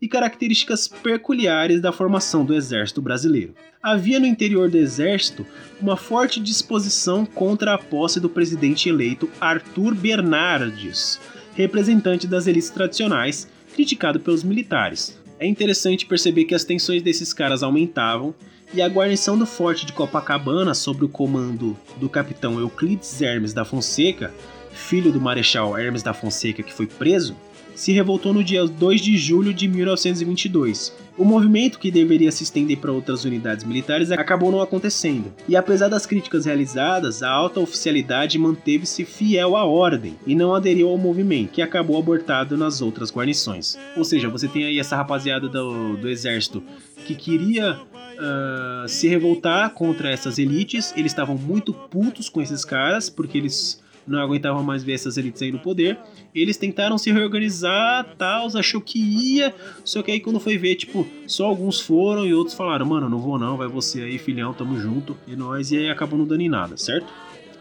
e características peculiares da formação do exército brasileiro. Havia no interior do exército uma forte disposição contra a posse do presidente eleito Arthur Bernardes, representante das elites tradicionais, criticado pelos militares. É interessante perceber que as tensões desses caras aumentavam e a guarnição do forte de Copacabana, sob o comando do capitão Euclides Hermes da Fonseca, filho do marechal Hermes da Fonseca que foi preso, se revoltou no dia 2 de julho de 1922. O movimento, que deveria se estender para outras unidades militares, acabou não acontecendo. E apesar das críticas realizadas, a alta oficialidade manteve-se fiel à ordem e não aderiu ao movimento, que acabou abortado nas outras guarnições. Ou seja, você tem aí essa rapaziada do, do exército que queria uh, se revoltar contra essas elites. Eles estavam muito putos com esses caras, porque eles não aguentavam mais ver essas elites aí no poder. Eles tentaram se reorganizar, tal, achou que ia, só que aí quando foi ver, tipo, só alguns foram e outros falaram, mano, não vou não, vai você aí, filhão, tamo junto, e nós, e aí acabou não dando em nada, certo?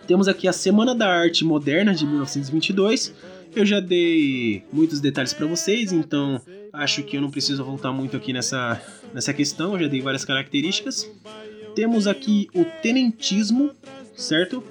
Temos aqui a Semana da Arte Moderna de 1922. Eu já dei muitos detalhes para vocês, então acho que eu não preciso voltar muito aqui nessa, nessa questão, eu já dei várias características. Temos aqui o tenentismo, certo?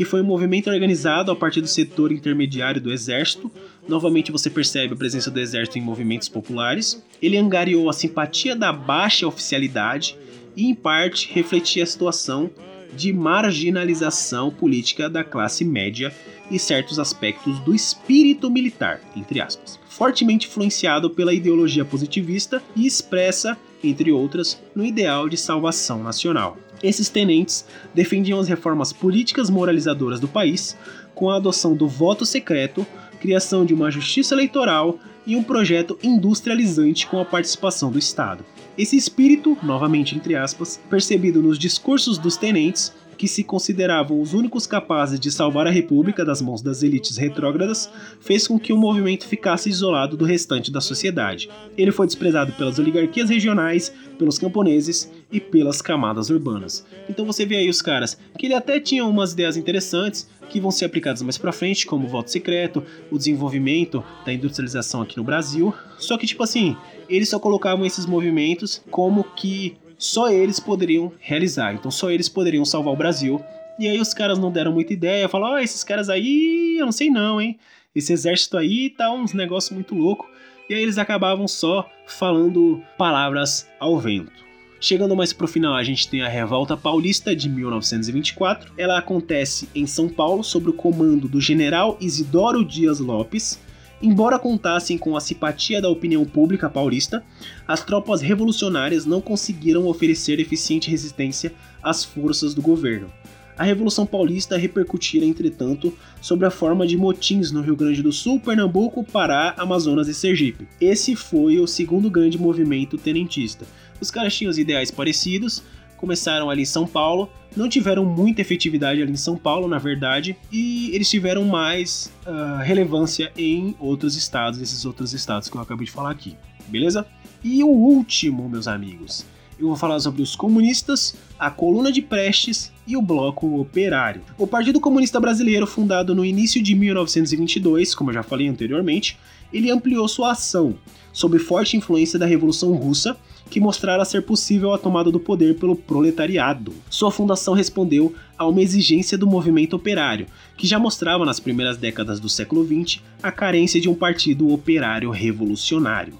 Que foi um movimento organizado a partir do setor intermediário do exército. Novamente você percebe a presença do exército em movimentos populares. Ele angariou a simpatia da baixa oficialidade e, em parte, refletia a situação de marginalização política da classe média e certos aspectos do espírito militar, entre aspas, fortemente influenciado pela ideologia positivista e expressa, entre outras, no ideal de salvação nacional. Esses tenentes defendiam as reformas políticas moralizadoras do país, com a adoção do voto secreto, criação de uma justiça eleitoral e um projeto industrializante com a participação do Estado. Esse espírito, novamente entre aspas, percebido nos discursos dos tenentes, que se consideravam os únicos capazes de salvar a República das mãos das elites retrógradas, fez com que o movimento ficasse isolado do restante da sociedade. Ele foi desprezado pelas oligarquias regionais, pelos camponeses e pelas camadas urbanas. Então você vê aí os caras que ele até tinham umas ideias interessantes que vão ser aplicadas mais para frente, como o voto secreto, o desenvolvimento da industrialização aqui no Brasil. Só que tipo assim, eles só colocavam esses movimentos como que só eles poderiam realizar. Então só eles poderiam salvar o Brasil. E aí os caras não deram muita ideia, falaram: "Ah, esses caras aí, eu não sei não, hein? Esse exército aí tá uns negócios muito louco". E aí eles acabavam só falando palavras ao vento. Chegando mais pro final, a gente tem a Revolta Paulista de 1924. Ela acontece em São Paulo sob o comando do general Isidoro Dias Lopes, Embora contassem com a simpatia da opinião pública paulista, as tropas revolucionárias não conseguiram oferecer eficiente resistência às forças do governo. A Revolução Paulista repercutira, entretanto, sobre a forma de motins no Rio Grande do Sul, Pernambuco, Pará, Amazonas e Sergipe. Esse foi o segundo grande movimento tenentista. Os caras tinham os ideais parecidos, começaram ali em São Paulo, não tiveram muita efetividade ali em São Paulo, na verdade, e eles tiveram mais uh, relevância em outros estados, esses outros estados que eu acabei de falar aqui, beleza? E o último, meus amigos, eu vou falar sobre os comunistas, a coluna de Prestes e o bloco operário. O Partido Comunista Brasileiro, fundado no início de 1922, como eu já falei anteriormente, ele ampliou sua ação, sob forte influência da Revolução Russa, que mostrara ser possível a tomada do poder pelo proletariado. Sua fundação respondeu a uma exigência do movimento operário, que já mostrava nas primeiras décadas do século XX a carência de um partido operário revolucionário.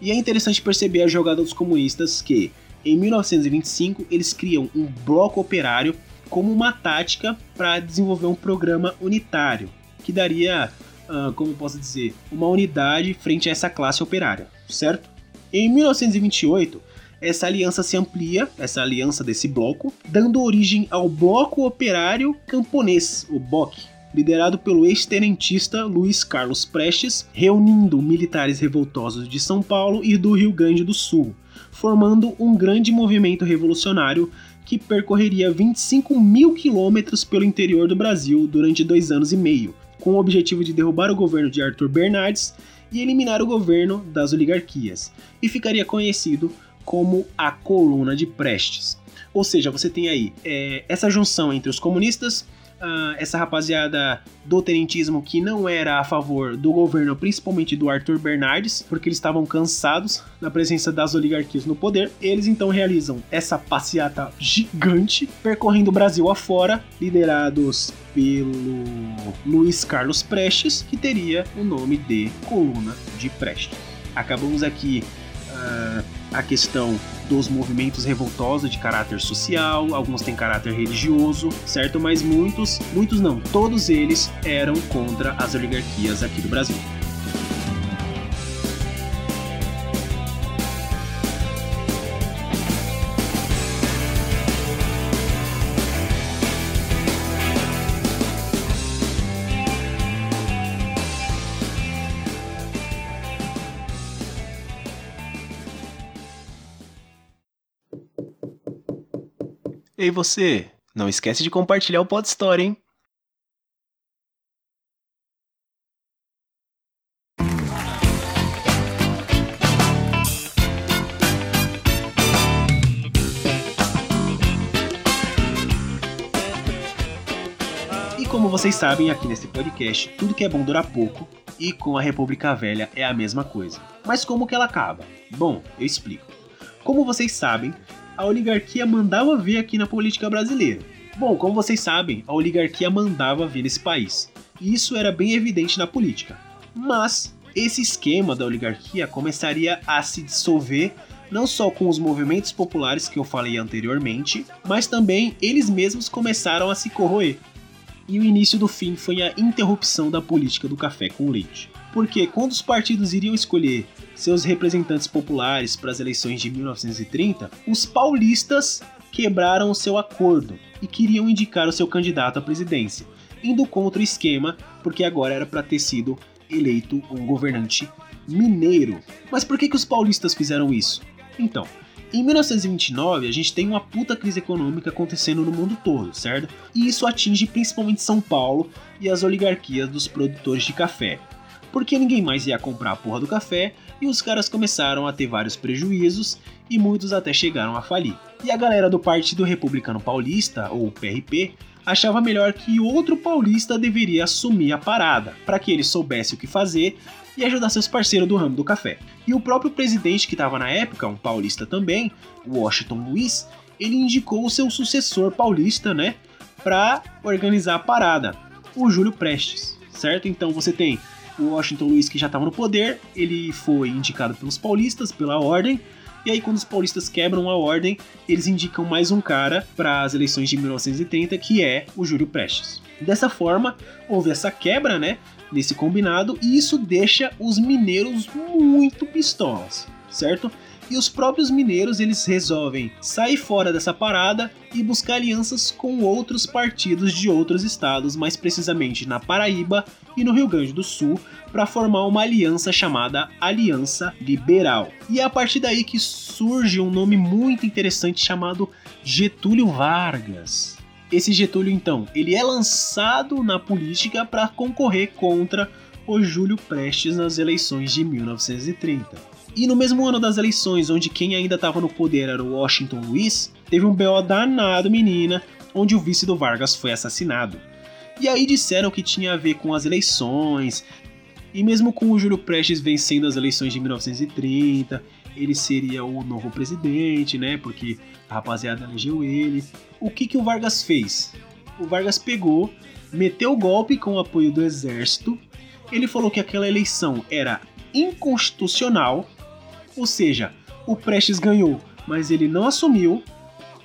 E é interessante perceber a jogada dos comunistas que, em 1925, eles criam um bloco operário como uma tática para desenvolver um programa unitário, que daria, uh, como posso dizer, uma unidade frente a essa classe operária, certo? Em 1928, essa aliança se amplia, essa aliança desse bloco, dando origem ao Bloco Operário Camponês, o BOC, liderado pelo ex-tenentista Luiz Carlos Prestes, reunindo militares revoltosos de São Paulo e do Rio Grande do Sul, formando um grande movimento revolucionário que percorreria 25 mil quilômetros pelo interior do Brasil durante dois anos e meio, com o objetivo de derrubar o governo de Arthur Bernardes e eliminar o governo das oligarquias, e ficaria conhecido como a Coluna de Prestes. Ou seja, você tem aí é, essa junção entre os comunistas, uh, essa rapaziada do tenentismo que não era a favor do governo, principalmente do Arthur Bernardes, porque eles estavam cansados da presença das oligarquias no poder. Eles então realizam essa passeata gigante, percorrendo o Brasil afora, liderados pelo Luiz Carlos Prestes, que teria o nome de Coluna de Prestes. Acabamos aqui uh, a questão dos movimentos revoltosos de caráter social, alguns têm caráter religioso, certo? Mas muitos, muitos não, todos eles eram contra as oligarquias aqui do Brasil. Ei você, não esquece de compartilhar o Pod Story, hein? E como vocês sabem, aqui nesse podcast, tudo que é bom dura pouco, e com a República Velha é a mesma coisa. Mas como que ela acaba? Bom, eu explico. Como vocês sabem, a oligarquia mandava ver aqui na política brasileira. Bom, como vocês sabem, a oligarquia mandava ver nesse país. E isso era bem evidente na política. Mas esse esquema da oligarquia começaria a se dissolver não só com os movimentos populares que eu falei anteriormente, mas também eles mesmos começaram a se corroer. E o início do fim foi a interrupção da política do café com leite. Porque quando os partidos iriam escolher seus representantes populares para as eleições de 1930, os paulistas quebraram o seu acordo e queriam indicar o seu candidato à presidência, indo contra o esquema, porque agora era para ter sido eleito um governante mineiro. Mas por que, que os paulistas fizeram isso? Então, em 1929, a gente tem uma puta crise econômica acontecendo no mundo todo, certo? E isso atinge principalmente São Paulo e as oligarquias dos produtores de café. Porque ninguém mais ia comprar a porra do café e os caras começaram a ter vários prejuízos e muitos até chegaram a falir. E a galera do Partido Republicano Paulista, ou PRP, achava melhor que outro paulista deveria assumir a parada, para que ele soubesse o que fazer e ajudar seus parceiros do ramo do café. E o próprio presidente que estava na época, um paulista também, Washington Luiz, ele indicou o seu sucessor paulista, né, para organizar a parada, o Júlio Prestes, certo? Então você tem o Washington Luiz, que já estava no poder, ele foi indicado pelos paulistas, pela ordem, e aí, quando os paulistas quebram a ordem, eles indicam mais um cara para as eleições de 1930, que é o Júlio Prestes. Dessa forma, houve essa quebra, né, nesse combinado, e isso deixa os mineiros muito pistolas, certo? E os próprios mineiros eles resolvem sair fora dessa parada e buscar alianças com outros partidos de outros estados, mais precisamente na Paraíba e no Rio Grande do Sul, para formar uma aliança chamada Aliança Liberal. E é a partir daí que surge um nome muito interessante chamado Getúlio Vargas. Esse Getúlio, então, ele é lançado na política para concorrer contra o Júlio Prestes nas eleições de 1930. E no mesmo ano das eleições, onde quem ainda estava no poder era o Washington Luiz, teve um BO danado, menina, onde o vice do Vargas foi assassinado. E aí disseram que tinha a ver com as eleições, e mesmo com o Júlio Prestes vencendo as eleições de 1930, ele seria o novo presidente, né? Porque a rapaziada elegeu ele. O que, que o Vargas fez? O Vargas pegou, meteu o golpe com o apoio do exército. Ele falou que aquela eleição era inconstitucional ou seja, o Prestes ganhou, mas ele não assumiu.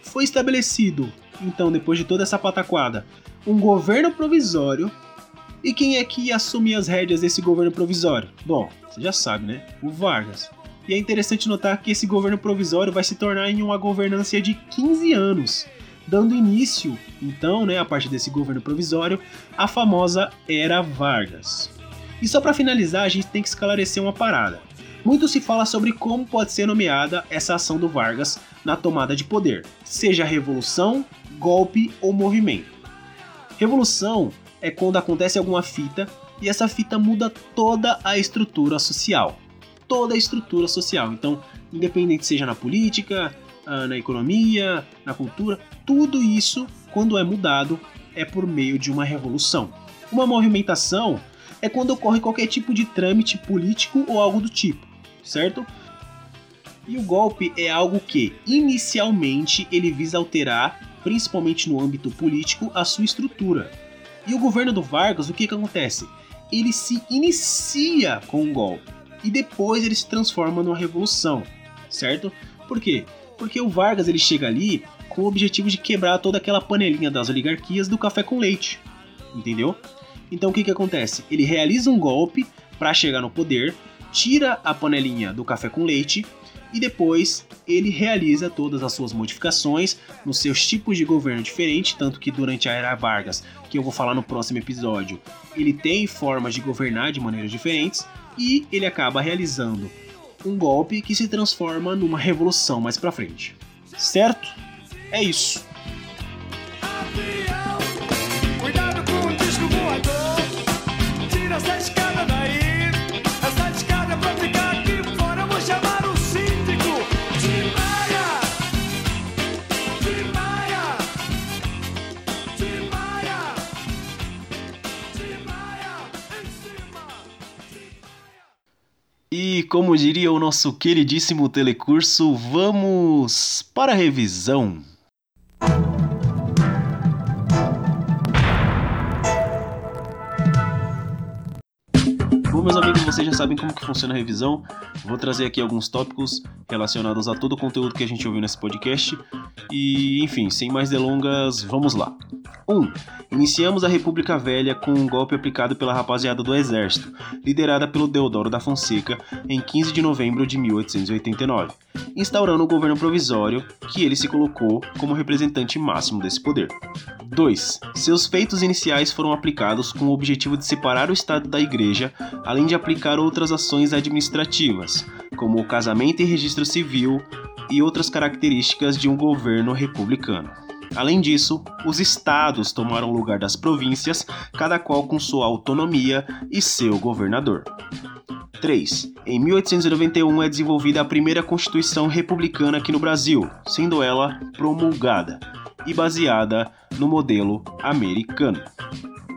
Foi estabelecido, então, depois de toda essa pataquada, um governo provisório. E quem é que ia assumir as rédeas desse governo provisório? Bom, você já sabe, né? O Vargas. E é interessante notar que esse governo provisório vai se tornar em uma governança de 15 anos, dando início, então, né, a partir desse governo provisório, a famosa Era Vargas. E só para finalizar, a gente tem que esclarecer uma parada. Muito se fala sobre como pode ser nomeada essa ação do Vargas na tomada de poder, seja revolução, golpe ou movimento. Revolução é quando acontece alguma fita e essa fita muda toda a estrutura social. Toda a estrutura social. Então, independente seja na política, ah, na economia, na cultura, tudo isso, quando é mudado, é por meio de uma revolução. Uma movimentação é quando ocorre qualquer tipo de trâmite político ou algo do tipo certo? E o golpe é algo que, inicialmente, ele visa alterar, principalmente no âmbito político, a sua estrutura. E o governo do Vargas, o que, que acontece? Ele se inicia com um golpe e depois ele se transforma numa revolução, certo? Por quê? Porque o Vargas ele chega ali com o objetivo de quebrar toda aquela panelinha das oligarquias do café com leite, entendeu? Então o que, que acontece? Ele realiza um golpe para chegar no poder, tira a panelinha do café com leite e depois ele realiza todas as suas modificações nos seus tipos de governo diferentes, tanto que durante a era Vargas, que eu vou falar no próximo episódio, ele tem formas de governar de maneiras diferentes e ele acaba realizando um golpe que se transforma numa revolução mais para frente. Certo? É isso. Como diria o nosso queridíssimo telecurso, vamos para a revisão. Meus amigos, vocês já sabem como que funciona a revisão. Vou trazer aqui alguns tópicos relacionados a todo o conteúdo que a gente ouviu nesse podcast. E, enfim, sem mais delongas, vamos lá. 1. Um, iniciamos a República Velha com um golpe aplicado pela rapaziada do Exército, liderada pelo Deodoro da Fonseca, em 15 de novembro de 1889, instaurando o governo provisório, que ele se colocou como representante máximo desse poder. 2. Seus feitos iniciais foram aplicados com o objetivo de separar o Estado da Igreja, além de aplicar outras ações administrativas, como o casamento e registro civil e outras características de um governo republicano. Além disso, os estados tomaram o lugar das províncias, cada qual com sua autonomia e seu governador. 3. Em 1891 é desenvolvida a primeira Constituição Republicana aqui no Brasil, sendo ela promulgada e baseada no modelo americano.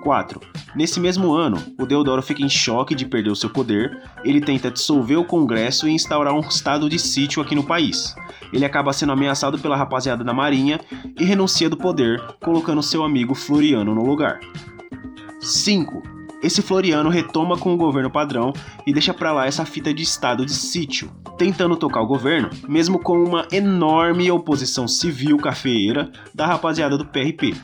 4. Nesse mesmo ano, o Deodoro fica em choque de perder o seu poder, ele tenta dissolver o Congresso e instaurar um estado de sítio aqui no país. Ele acaba sendo ameaçado pela rapaziada da Marinha e renuncia do poder, colocando seu amigo Floriano no lugar. 5. Esse Floriano retoma com o governo padrão e deixa para lá essa fita de estado de sítio, tentando tocar o governo, mesmo com uma enorme oposição civil cafeeira da rapaziada do PRP.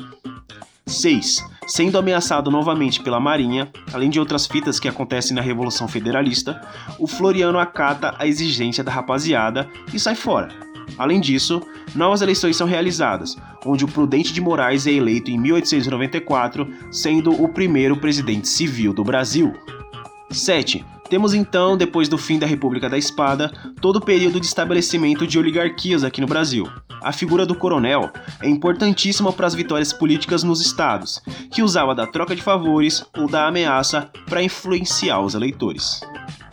6. Sendo ameaçado novamente pela Marinha, além de outras fitas que acontecem na Revolução Federalista, o Floriano acata a exigência da rapaziada e sai fora. Além disso, novas eleições são realizadas, onde o Prudente de Moraes é eleito em 1894, sendo o primeiro presidente civil do Brasil. 7. Temos então, depois do fim da República da Espada, todo o período de estabelecimento de oligarquias aqui no Brasil. A figura do coronel é importantíssima para as vitórias políticas nos estados, que usava da troca de favores ou da ameaça para influenciar os eleitores.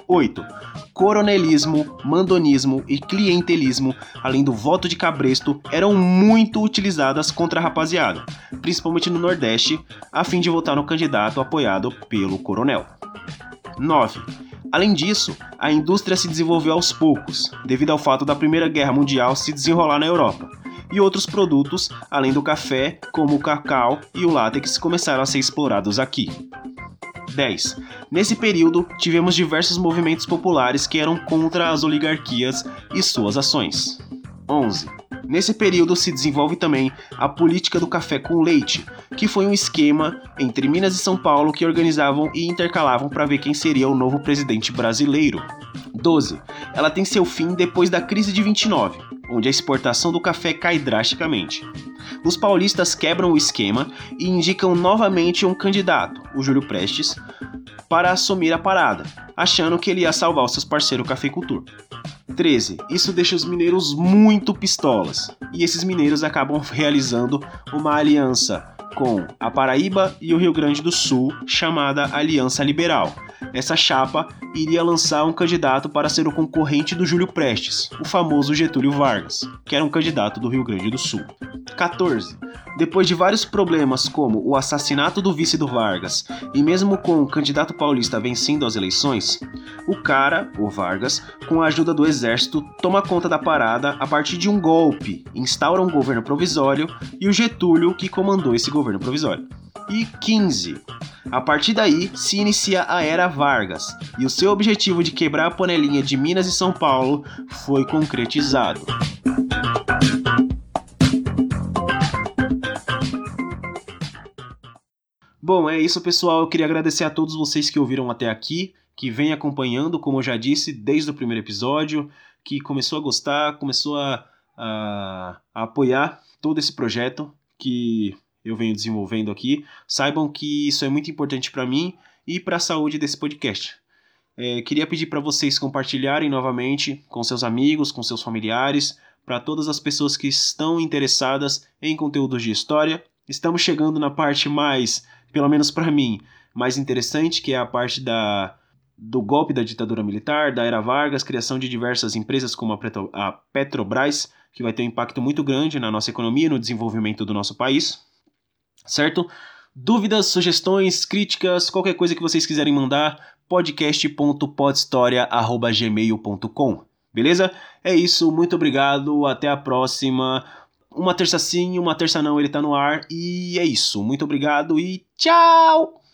8. Coronelismo, mandonismo e clientelismo, além do voto de cabresto, eram muito utilizadas contra a rapaziada, principalmente no Nordeste, a fim de votar no candidato apoiado pelo coronel. 9. Além disso, a indústria se desenvolveu aos poucos, devido ao fato da Primeira Guerra Mundial se desenrolar na Europa, e outros produtos, além do café, como o cacau e o látex, começaram a ser explorados aqui. 10. Nesse período, tivemos diversos movimentos populares que eram contra as oligarquias e suas ações. 11. Nesse período se desenvolve também a política do café com leite, que foi um esquema entre Minas e São Paulo que organizavam e intercalavam para ver quem seria o novo presidente brasileiro. 12. Ela tem seu fim depois da crise de 29, onde a exportação do café cai drasticamente. Os paulistas quebram o esquema e indicam novamente um candidato, o Júlio Prestes, para assumir a parada, achando que ele ia salvar os seus parceiros cafeicultor. 13. Isso deixa os mineiros muito pistolas, e esses mineiros acabam realizando uma aliança com a Paraíba e o Rio Grande do Sul, chamada Aliança Liberal. Essa chapa iria lançar um candidato para ser o concorrente do Júlio Prestes, o famoso Getúlio Vargas, que era um candidato do Rio Grande do Sul. 14. Depois de vários problemas como o assassinato do vice do Vargas e mesmo com o candidato paulista vencendo as eleições, o cara, o Vargas, com a ajuda do exército, toma conta da parada a partir de um golpe, instaura um governo provisório e o Getúlio que comandou esse governo provisório. E 15. A partir daí se inicia a Era Vargas, e o seu objetivo de quebrar a panelinha de Minas e São Paulo foi concretizado. Bom, é isso, pessoal. Eu queria agradecer a todos vocês que ouviram até aqui, que vem acompanhando, como eu já disse, desde o primeiro episódio, que começou a gostar, começou a, a, a apoiar todo esse projeto que eu venho desenvolvendo aqui. Saibam que isso é muito importante para mim e para a saúde desse podcast. É, queria pedir para vocês compartilharem novamente com seus amigos, com seus familiares, para todas as pessoas que estão interessadas em conteúdos de história. Estamos chegando na parte mais pelo menos para mim, mais interessante, que é a parte da, do golpe da ditadura militar, da era Vargas, criação de diversas empresas como a, Petro, a Petrobras, que vai ter um impacto muito grande na nossa economia, no desenvolvimento do nosso país, certo? Dúvidas, sugestões, críticas, qualquer coisa que vocês quiserem mandar, podcast.podhistoria.gmail.com Beleza? É isso, muito obrigado, até a próxima. Uma terça sim, uma terça não, ele tá no ar. E é isso. Muito obrigado e tchau!